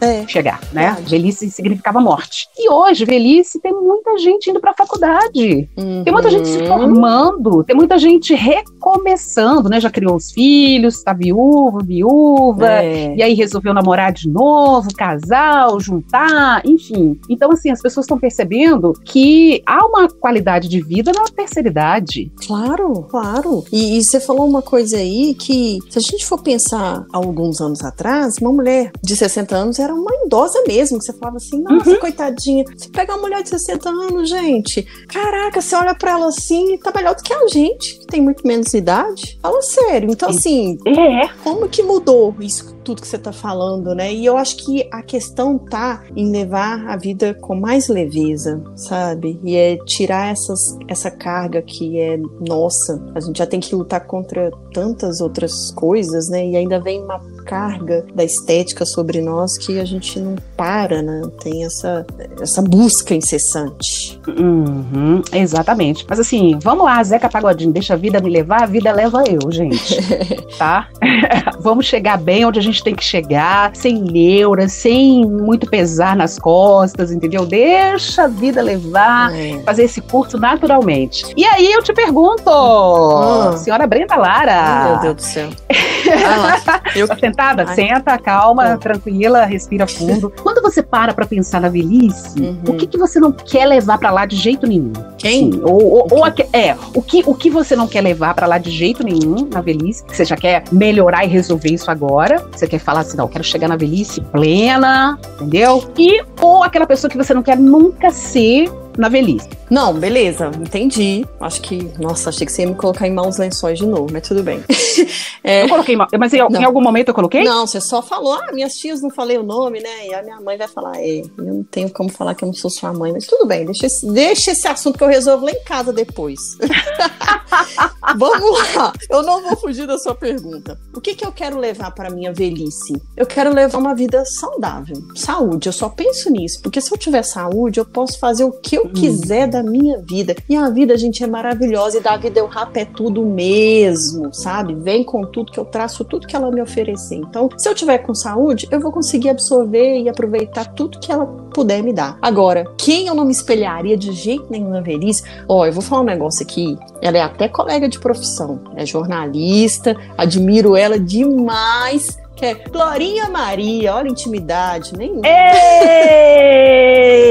é. chegar, né? Verdade. Velhice significava morte. E hoje, velhice, tem muita gente indo pra faculdade. Uhum. Tem muita gente se uhum. formando, tem muita gente recomeçando, né? Já criou os filhos, tá viúva, viúva, é. e aí resolveu namorar de novo, casal, juntar, enfim. Então, assim, as pessoas estão percebendo que há uma qualidade de vida na terceira idade. Claro, claro. E, e você falou uma coisa aí que, se a gente for pensar alguns anos atrás, uma mulher de 60 anos era uma idosa mesmo, que você falava assim, nossa, uhum. coitadinha. Você pega uma mulher de 60 anos, gente, caraca, você olha para ela assim e tá melhor do que a gente, que tem muito menos idade. Fala sério. Então, assim, é. como que mudou isso tudo que você tá falando, né? E eu acho que a questão tá em levar a vida com mais leveza, sabe? E é tirar essas, essa carga que é nossa. A gente já tem que lutar contra tantas outras coisas, né? E ainda vem uma carga da estética sobre nós que a gente não para, né? Tem essa, essa busca incessante. Uhum, exatamente. Mas assim, vamos lá, Zeca Pagodinho, deixa a vida me levar, a vida leva eu, gente. tá? vamos chegar bem onde a gente tem que chegar, sem neura, sem muito pesar nas costas, entendeu? Deixa a vida levar, é. fazer esse curso naturalmente. E aí eu te pergunto, ah. senhora Brenda Lara. Meu Deus do céu. Ah, eu... Sentada? Ai. Senta, calma, tranquila, respira fundo. Quando você para pra pensar na velhice, uhum. o que, que você não quer levar pra lá de jeito nenhum? Quem? Sim, ou, ou, ou é, o que, o que você não quer levar pra lá de jeito nenhum na velhice? Você já quer melhorar e resolver isso agora? Você quer falar assim, não, quero chegar na velhice plena, entendeu? E ou aquela pessoa que você não quer nunca ser na velhice. Não, beleza, entendi. Acho que, nossa, achei que você ia me colocar em maus lençóis de novo, mas tudo bem. é... Eu coloquei, mas em, em, algum momento eu coloquei? Não, você só falou, ah, minhas tias não falei o nome, né? E a minha mãe vai falar, é, eu não tenho como falar que eu não sou sua mãe, mas tudo bem, deixa esse, deixa esse assunto que eu resolvo lá em casa depois. Vamos lá, eu não vou fugir da sua pergunta. O que, que eu quero levar para minha velhice? Eu quero levar uma vida saudável, saúde. Eu só penso nisso, porque se eu tiver saúde, eu posso fazer o que eu eu quiser da minha vida. E a vida, gente, é maravilhosa. E da vida eu rap é tudo mesmo, sabe? Vem com tudo que eu traço, tudo que ela me oferecer. Então, se eu tiver com saúde, eu vou conseguir absorver e aproveitar tudo que ela puder me dar. Agora, quem eu não me espelharia de jeito nenhum na velhice? Ó, eu vou falar um negócio aqui. Ela é até colega de profissão, é jornalista, admiro ela demais que é Glorinha Maria, olha a intimidade, nenhuma.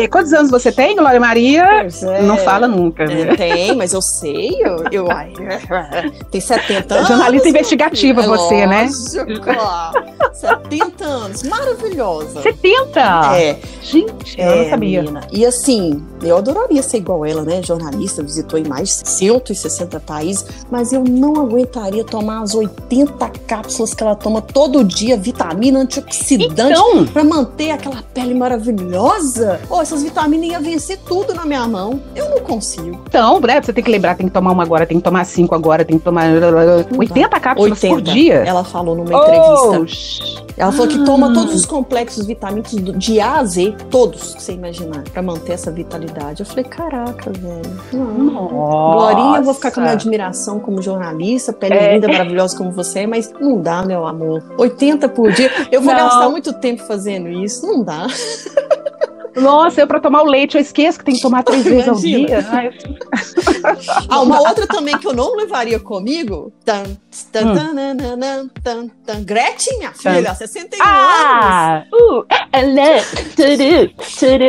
Quantos anos você tem, Glória Maria? É. Não fala nunca. É, tem, mas eu sei. Eu, eu tem 70 anos. Jornalista investigativa é você, né? Claro. 70 anos. Maravilhosa. 70? É. Gente, eu não é, sabia. Menina. E assim, eu adoraria ser igual ela, né? Jornalista, visitou em mais de 160 países, mas eu não aguentaria tomar as 80 cápsulas que ela toma todo dia, vitamina, antioxidante, então... para manter aquela pele maravilhosa. Oh, essas vitaminas iam vencer tudo na minha mão. Eu não consigo. Então, né, você tem que lembrar, tem que tomar uma agora, tem que tomar cinco agora, tem que tomar 80 cápsulas 80. por dia. Ela falou numa entrevista. Oh, ela falou que toma todos os complexos vitamínicos de A a Z, todos que você imaginar, pra manter essa vitalidade. Eu falei, caraca, velho. Não. Glorinha, eu vou ficar com a minha admiração como jornalista, pele é. linda, maravilhosa como você é, mas não dá, meu amor. 80 por dia. Eu vou não. gastar muito tempo fazendo isso. Não dá. Nossa, eu para tomar o leite, eu esqueço que tem que tomar três vezes ao dia. ah, uma outra também que eu não levaria comigo. Tan, tan, hum. tan, tan, tan, Gretchen, minha filha, 61 ah, anos. Uh,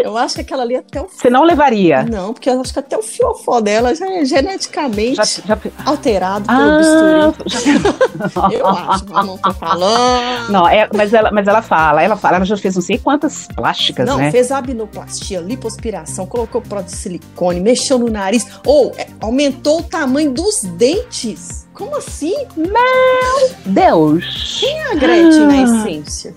eu acho que aquela ali até o. Você não levaria? Não, porque eu acho que até o fiofó dela já é geneticamente já, já... alterado pelo ah, bisturi. Já... eu acho, mas não tô falando. Não, é, mas, ela, mas ela fala, ela fala, ela já fez não sei quantas plásticas, não, né? Fez a abdominoplastia, lipoaspiração, colocou prótese de silicone, mexeu no nariz, ou é, aumentou o tamanho dos dentes. Como assim? Meu Deus! Quem é a Gretchen ah. na essência?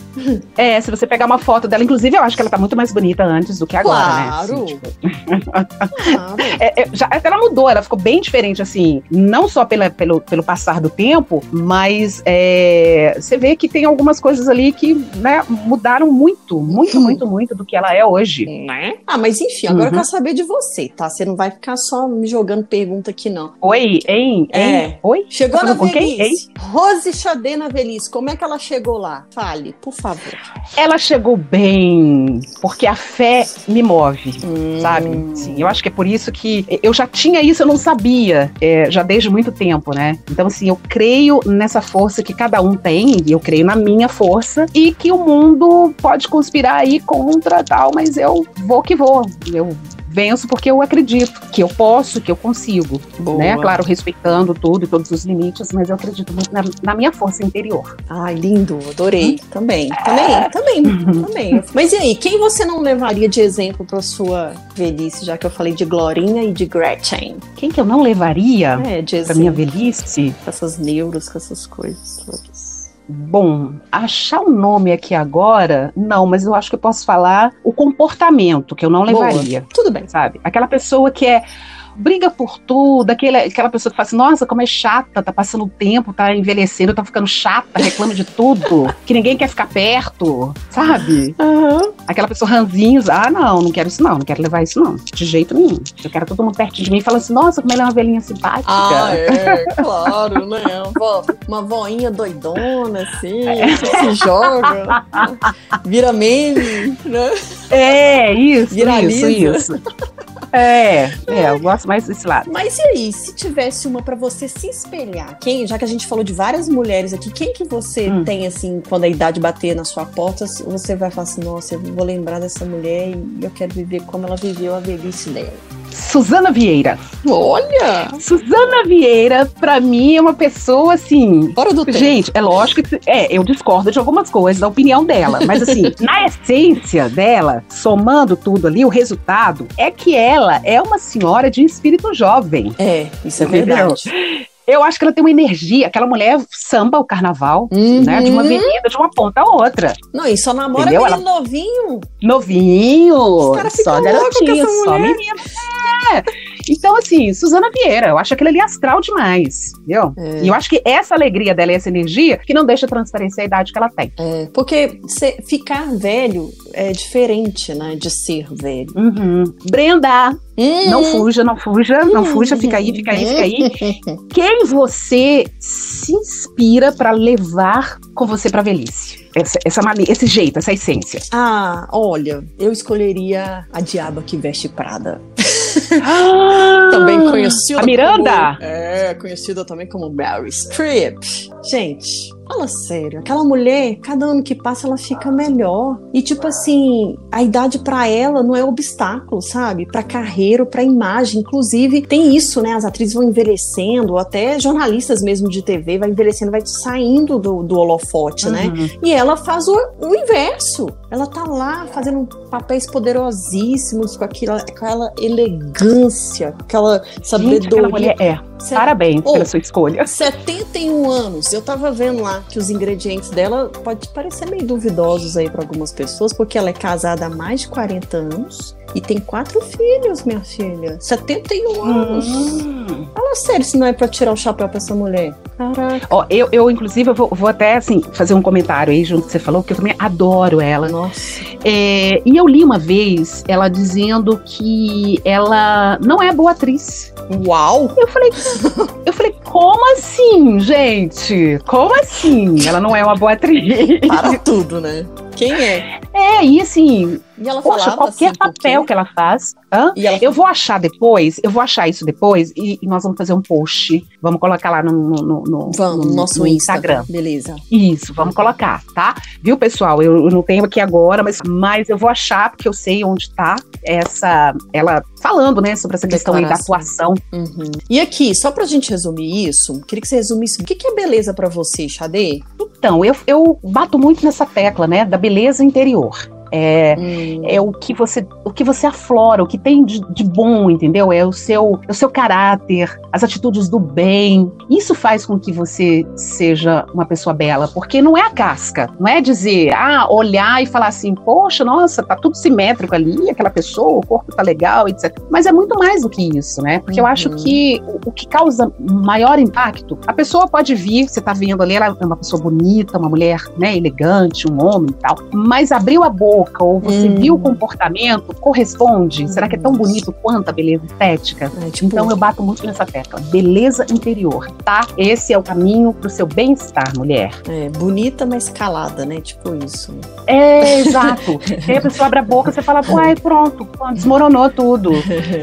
É, se você pegar uma foto dela, inclusive eu acho que ela tá muito mais bonita antes do que agora, claro. né? Assim, tipo... claro. É, é, já, ela mudou, ela ficou bem diferente, assim, não só pela, pelo, pelo passar do tempo, mas é, você vê que tem algumas coisas ali que né, mudaram muito, muito, muito, muito do que ela é hoje. Né? Ah, mas enfim, agora uhum. eu quero saber de você, tá? Você não vai ficar só me jogando pergunta aqui, não. Oi, hein? É. hein? Oi? Chegou tá na velhice. Rose Xadê na velhice. Como é que ela chegou lá? Fale, por favor. Ela chegou bem, porque a fé me move, hum. sabe? Sim, eu acho que é por isso que eu já tinha isso, eu não sabia, é, já desde muito tempo, né? Então, assim, eu creio nessa força que cada um tem, e eu creio na minha força, e que o mundo pode conspirar aí contra tal, mas eu vou que vou. Eu venço porque eu acredito que eu posso, que eu consigo. Boa. Né? Claro, respeitando tudo e todos os limites, mas eu acredito muito na, na minha força interior. Ai, lindo, adorei. Hum? Também, também, também, também. Mas e aí, quem você não levaria de exemplo para sua velhice, já que eu falei de Glorinha e de Gretchen? Quem que eu não levaria é, de pra minha velhice? Com essas neuros, com essas coisas todas. Bom, achar o um nome aqui agora, não, mas eu acho que eu posso falar o comportamento, que eu não levaria. Boa. Tudo bem. Sabe? Aquela pessoa que é briga por tudo, aquele, aquela pessoa que fala assim, nossa, como é chata, tá passando o tempo, tá envelhecendo, tá ficando chata, reclama de tudo, que ninguém quer ficar perto, sabe? Uhum. Aquela pessoa ranzinhos, ah, não, não quero isso não, não quero levar isso não, de jeito nenhum. Eu quero todo mundo perto de mim falando assim, nossa, como ela é uma velhinha simpática. Ah, é, claro, né? Uma voinha doidona, assim, é. se joga, vira meme, né? É, isso, Viraliza. isso, isso. É, é, eu gosto mais desse lado. Mas e aí, se tivesse uma para você se espelhar, quem, já que a gente falou de várias mulheres aqui, quem que você hum. tem assim, quando a idade bater na sua porta, você vai falar assim, nossa, eu vou lembrar dessa mulher e eu quero viver como ela viveu a velhice dela. Suzana Vieira. Olha! Suzana Vieira, pra mim, é uma pessoa assim. Fora do tempo. Gente, é lógico que. É, eu discordo de algumas coisas, da opinião dela. Mas, assim, na essência dela, somando tudo ali, o resultado é que ela é uma senhora de espírito jovem. É, isso é entendeu? verdade. Eu acho que ela tem uma energia. Aquela mulher samba o carnaval, uhum. né? De uma uhum. avenida, de uma ponta a outra. Não, e só namora menino ela... novinho. Novinho. Só garotinho, só menino. É. Então, assim, Suzana Vieira, eu acho aquilo ali astral demais, entendeu? É. E eu acho que essa alegria dela e essa energia que não deixa transparecer a idade que ela tem. É, porque ficar velho é diferente, né, de ser velho. Uhum. Brenda, Hum. Não fuja, não fuja, não fuja, fica aí, fica aí, fica aí. Quem você se inspira para levar com você para velhice? Essa, essa maneira, esse jeito, essa essência. Ah, olha, eu escolheria a Diaba que veste Prada. Ah, também conhecida a Miranda? Como, é, conhecida também como Mary Streep. Gente, Fala sério, aquela mulher, cada ano que passa, ela fica melhor. E, tipo assim, a idade para ela não é obstáculo, sabe? Pra carreira, pra imagem. Inclusive, tem isso, né? As atrizes vão envelhecendo, até jornalistas mesmo de TV vai envelhecendo, vai saindo do, do holofote, né? uhum. né? E ela faz o, o, inverso. Ela tá lá fazendo papéis poderosíssimos, com, aquela, aquela elegância, aquela sabedoria. Gente, aquela mulher é. Parabéns oh, pela sua escolha. 71 anos. Eu tava vendo lá que os ingredientes dela pode parecer meio duvidosos aí para algumas pessoas, porque ela é casada há mais de 40 anos E tem quatro filhos, minha filha. 71 anos. Hum. Sério se não é pra tirar o chapéu pra essa mulher. Caraca. Ó, eu, eu inclusive, eu vou, vou, até, assim, fazer um comentário aí junto que você falou, porque eu também adoro ela. Nossa. É, e eu li uma vez ela dizendo que ela não é boa atriz. Uau! Eu falei, eu falei, como assim, gente? Como assim? Ela não é uma boa atriz. Para tudo, né? Quem é? É, e assim, e ela poxa, qualquer assim, papel que ela faz. Hã? Ela... Eu vou achar depois, eu vou achar isso depois e, e nós vamos fazer um post. Vamos colocar lá no, no, no, vamos, no nosso no Instagram. Beleza. Isso, vamos colocar, tá? Viu, pessoal? Eu, eu, não tenho aqui agora, mas, mas eu vou achar, porque eu sei onde tá essa. Ela falando, né, sobre essa questão aí da atuação. Uhum. E aqui, só pra gente resumir isso, queria que você resumisse o que, que é beleza para você, Xadê? Então, eu, eu bato muito nessa tecla, né, da beleza interior. É, hum. é o que você o que você aflora, o que tem de, de, bom, entendeu? É o seu é o seu caráter, as atitudes do bem. Isso faz com que você seja uma pessoa bela, porque não é a casca, não é dizer, ah, olhar e falar assim, poxa, nossa, tá tudo simétrico ali, aquela pessoa, o corpo tá legal, etc. Mas é muito mais do que isso, né? Porque uhum. eu acho que o, o, que causa maior impacto, a pessoa pode vir, você tá vendo ali, ela é uma pessoa bonita, uma mulher, né, elegante, um homem e tal, mas abriu a boca boca ou você hum. viu o comportamento, corresponde? Hum. Será que é tão bonito quanto a beleza estética? É, tipo... Então eu bato muito nessa tecla. Beleza interior, tá? Esse é o caminho pro seu bem-estar, mulher. É, bonita, mas calada, né? Tipo isso. É, exato. aí a pessoa abre a boca, você fala, uai, pronto, desmoronou tudo.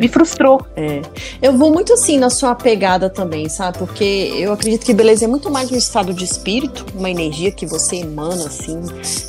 Me frustrou. É. Eu vou muito assim na sua pegada também, sabe? Porque eu acredito que beleza é muito mais um estado de espírito, uma energia que você emana, assim,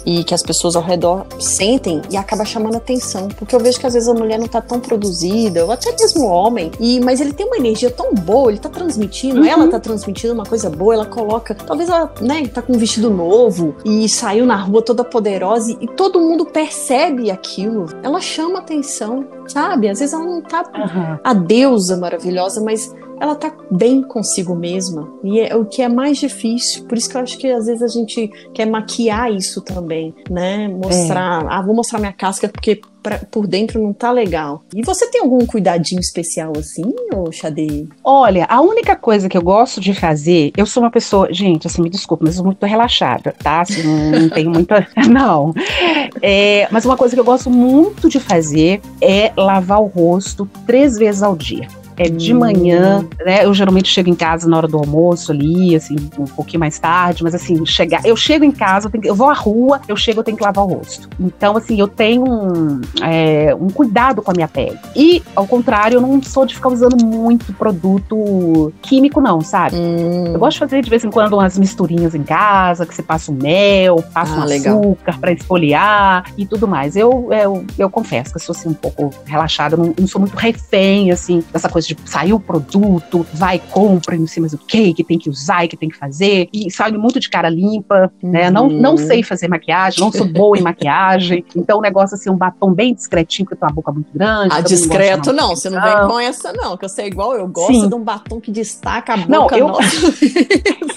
e que as pessoas ao redor sentem e acaba chamando atenção. Porque eu vejo que às vezes a mulher não tá tão produzida, ou até mesmo o homem, e, mas ele tem uma energia tão boa, ele tá transmitindo, uhum. ela tá transmitindo uma coisa boa, ela coloca. Talvez ela, né, tá com um vestido novo e saiu na rua toda poderosa e, todo mundo percebe aquilo. Ela chama atenção, sabe? Às vezes ela não tá uhum. a deusa maravilhosa, mas ela tá bem consigo mesma. E é o que é mais difícil. Por isso que eu acho que às vezes a gente quer maquiar isso também, né? Mostrar, é. ah, vou mostrar minha casca porque pra, por dentro não tá legal. E você tem algum cuidadinho especial assim, ô Xadê? Olha, a única coisa que eu gosto de fazer, eu sou uma pessoa, gente, assim, me desculpa, mas eu sou muito relaxada, tá? Assim, não, não tenho muita. Não. É, mas uma coisa que eu gosto muito de fazer é lavar o rosto três vezes ao dia é de hum. manhã, né? Eu geralmente chego em casa na hora do almoço ali, assim, um pouquinho mais tarde, mas assim, chegar, eu chego em casa, eu, tenho, eu vou à rua, eu chego, eu tenho que lavar o rosto. Então, assim, eu tenho um, é, um cuidado com a minha pele. E, ao contrário, eu não sou de ficar usando muito produto químico, não, sabe? Hum. Eu gosto de fazer de vez em quando umas misturinhas em casa, que você passa um mel, passa ah, um legal. açúcar para esfoliar e tudo mais. Eu, eu, eu confesso que eu sou assim um pouco relaxada, não, não sou muito refém, assim, dessa coisa de sair o produto, vai, compra, não sei mais o que, que tem que usar e que tem que fazer. E saio muito de cara limpa, uhum. né? Não, não uhum. sei fazer maquiagem, não sou boa em maquiagem. Então o negócio assim, um batom bem discretinho, porque eu tenho uma boca muito grande. Ah, discreto não, não, você não vem com essa não, que eu sei igual, eu gosto Sim. de um batom que destaca a boca. Não, eu...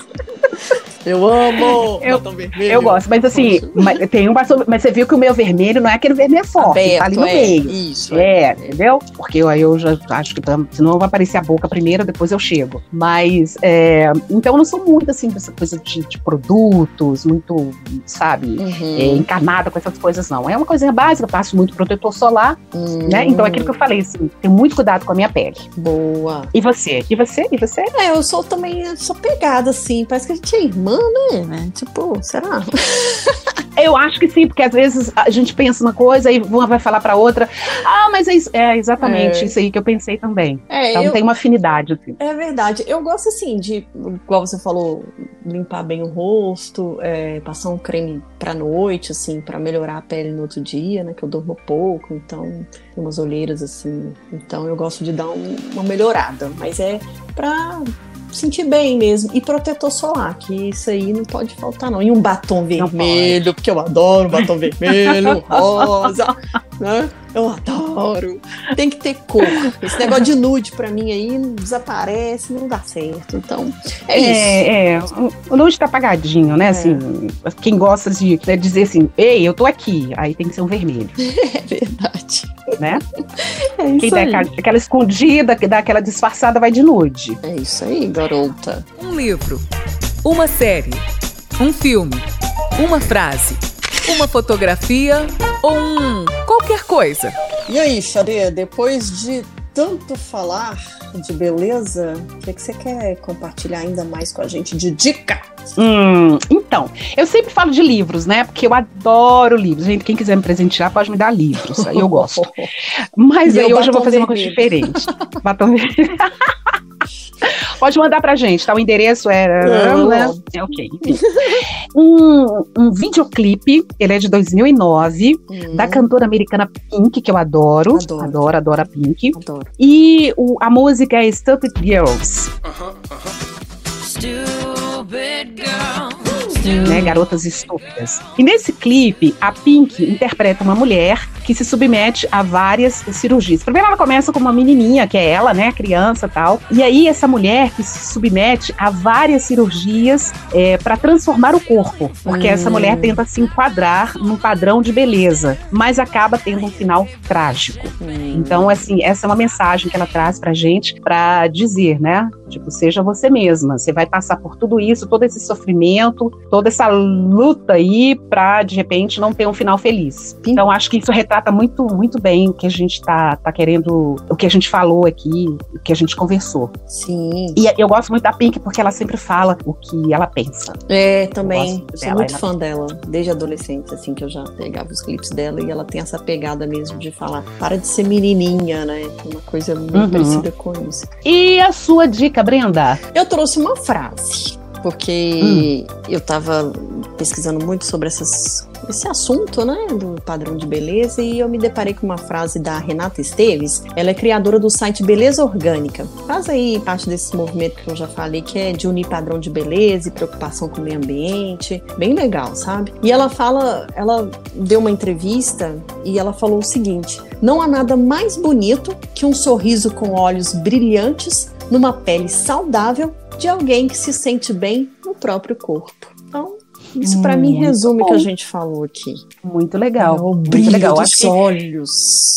Eu amo eu, batom vermelho. Eu gosto, mas assim, mas, tem um batom, mas você viu que o meu vermelho não é aquele vermelho forte, Aberto, tá ali no é, meio. Isso. É, é, entendeu? Porque aí eu já acho que senão vai aparecer a boca primeiro, depois eu chego. Mas, é, então eu não sou muito assim dessa coisa de, de produtos, muito, sabe, uhum. é, encarnada com essas coisas, não. É uma coisinha básica, passo muito protetor solar, uhum. né? Então é aquilo que eu falei, assim, tenho muito cuidado com a minha pele. Boa. E você? E você? E você? É, eu sou também, sou pegada, assim, parece que a gente é irmã, né? né? Tipo, será? Eu acho que sim, porque às vezes a gente pensa uma coisa e uma vai falar para outra. Ah, mas é, isso, é exatamente é. isso aí que eu pensei também. É, então eu, tem uma afinidade. Assim. É verdade. Eu gosto assim de, igual você falou, limpar bem o rosto, é, passar um creme pra noite, assim, para melhorar a pele no outro dia, né? Que eu durmo pouco, então tem umas olheiras assim. Então eu gosto de dar um, uma melhorada. Mas é pra sentir bem mesmo. E protetor solar, que isso aí não pode faltar, não. E um batom vermelho, porque eu adoro batom vermelho, rosa, né? Eu adoro. Tem que ter cor. Esse negócio de nude pra mim aí desaparece, não dá certo. Então, é, é isso. É, o nude tá apagadinho, né? É. Assim, quem gosta de né, dizer assim, ei, eu tô aqui, aí tem que ser um vermelho. É verdade. né? É isso Quem dá aí. aquela, aquela escondida, que dá aquela disfarçada, vai de nude. É isso aí, garota. Um livro, uma série, um filme, uma frase, uma fotografia ou um qualquer coisa. E aí, Xadê, depois de tanto falar de beleza, o que, que você quer compartilhar ainda mais com a gente de dica? Hum, então, eu sempre falo de livros, né? Porque eu adoro livros. Gente, quem quiser me presentear pode me dar livros. Aí eu gosto. Mas E aí hoje eu vou fazer uma coisa diferente. batom vermelho. Pode mandar pra gente, tá? O endereço é. Não. né? É ok. Um, um videoclipe, ele é de 2009, Hum, da cantora americana Pink, que eu adoro. Adoro. Adoro, adoro a Pink. Adoro. E o- a música é Stupid Girls. Né, garotas estúpidas. E nesse clipe, a Pink interpreta uma mulher que se submete a várias cirurgias. Primeiro ela começa com uma menininha, que é ela, né, criança e tal. E aí essa mulher que se submete a várias cirurgias para transformar o corpo, porque Hum. essa mulher tenta se enquadrar num padrão de beleza, mas acaba tendo um final trágico. Hum, Então, assim, essa é uma mensagem que ela traz pra gente pra dizer, né? Tipo, seja você mesma. Você vai passar por tudo isso, todo esse sofrimento, toda essa luta aí pra, de repente, não ter um final feliz. Sim. Então, acho que isso retrata muito, muito bem o que a gente tá, tá querendo, o que a gente falou aqui, o que a gente conversou. Sim. E eu gosto muito da Pink porque ela sempre fala o que ela pensa. É, também. Eu sou dela, muito ela- fã dela. Desde adolescente, assim, que eu já pegava os clipes dela e ela tem essa pegada mesmo de falar, para de ser menininha, né? Uma coisa muito Uhum. parecida com isso. E a sua dica, Brenda? Eu trouxe uma frase, porque eu tava pesquisando muito sobre essas, esse assunto, né, do padrão de beleza, e eu me deparei com uma frase da Renata Esteves. Ela é criadora do site Beleza Orgânica. Faz aí parte desse movimento que eu já falei, que é de unir padrão de beleza e preocupação com o meio ambiente. Bem legal, sabe? E ela fala, ela deu uma entrevista e ela falou o seguinte: não há nada mais bonito que um sorriso com olhos brilhantes numa pele saudável de alguém que se sente bem no próprio corpo. Isso pra mim resume o que a gente falou aqui. Muito legal. É o brilho legal. dos Acho que olhos.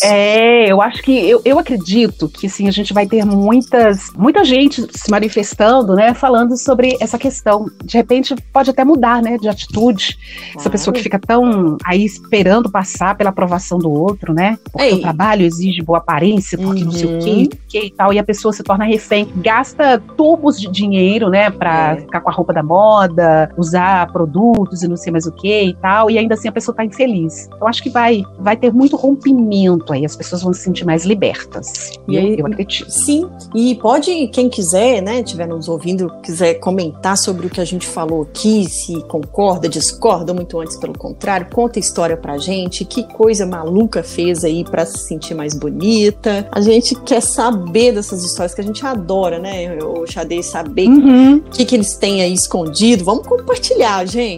É, eu acho que eu, eu acredito que assim, a gente vai ter muitas, muita gente se manifestando, né, falando sobre essa questão. De repente pode até mudar, né, de atitude. Essa Claro. pessoa que fica tão aí esperando passar pela aprovação do outro, né? Porque Ei. o trabalho exige boa aparência, porque não sei o Uhum. quê, que e tal, e a pessoa se torna refém, gasta tubos de dinheiro, né, pra É. ficar com a roupa da moda, usar produtos e não sei mais o que e tal, e ainda assim a pessoa tá infeliz. Eu acho que vai, vai ter muito rompimento aí, as pessoas vão se sentir mais libertas. E eu, aí- eu acredito. Sim, e pode, quem quiser, né, estiver nos ouvindo, quiser comentar sobre o que a gente falou aqui, se concorda, discorda, muito antes pelo contrário, conta a história pra gente, que coisa maluca fez aí pra se sentir mais bonita. A gente quer saber dessas histórias que a gente adora, né, o Xadê, saber Uhum, o que, que eles têm aí escondido. Vamos compartilhar, gente.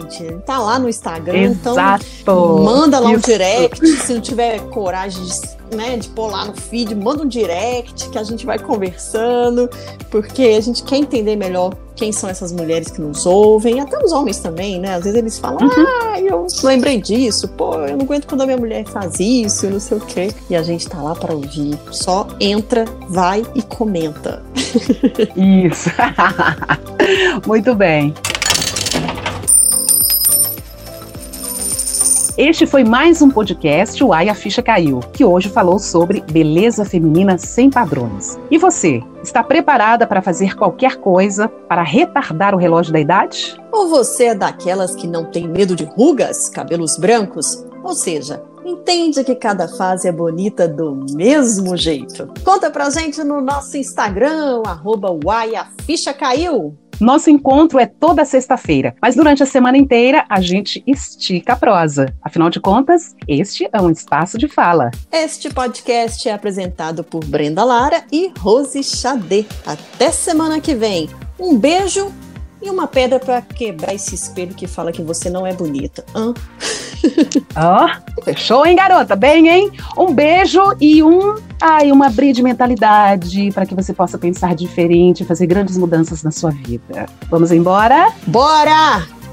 Tá lá no Instagram, então exato. Manda lá um Isso. direct, se não tiver coragem de, né, de pôr lá no feed, manda um direct que a gente vai conversando, porque a gente quer entender melhor quem são essas mulheres que nos ouvem, até os homens também, né? Às vezes eles falam, ah, eu lembrei disso, pô, eu não aguento quando a minha mulher faz isso, não sei o quê. E a gente tá lá para ouvir. Só entra, vai e comenta. Isso. Muito bem. Este foi mais um podcast, o Ai a Ficha Caiu, que hoje falou sobre beleza feminina sem padrões. E você, está preparada para fazer qualquer coisa para retardar o relógio da idade? Ou você é daquelas que não tem medo de rugas, cabelos brancos? Ou seja, entende que cada fase é bonita do mesmo jeito? Conta pra gente no nosso Instagram, arroba. Nosso encontro é toda sexta-feira, mas durante a semana inteira a gente estica a prosa. Afinal de contas, este é um espaço de fala. Este podcast é apresentado por Brenda Lara e Rose Xadê. Até semana que vem. Um beijo e uma pedra pra quebrar esse espelho que fala que você não é bonita. Hã? Ó, fechou, hein, garota? Bem, hein? Um beijo e um. Ai, uma abrir de mentalidade para que você possa pensar diferente, fazer grandes mudanças na sua vida. Vamos embora? Bora!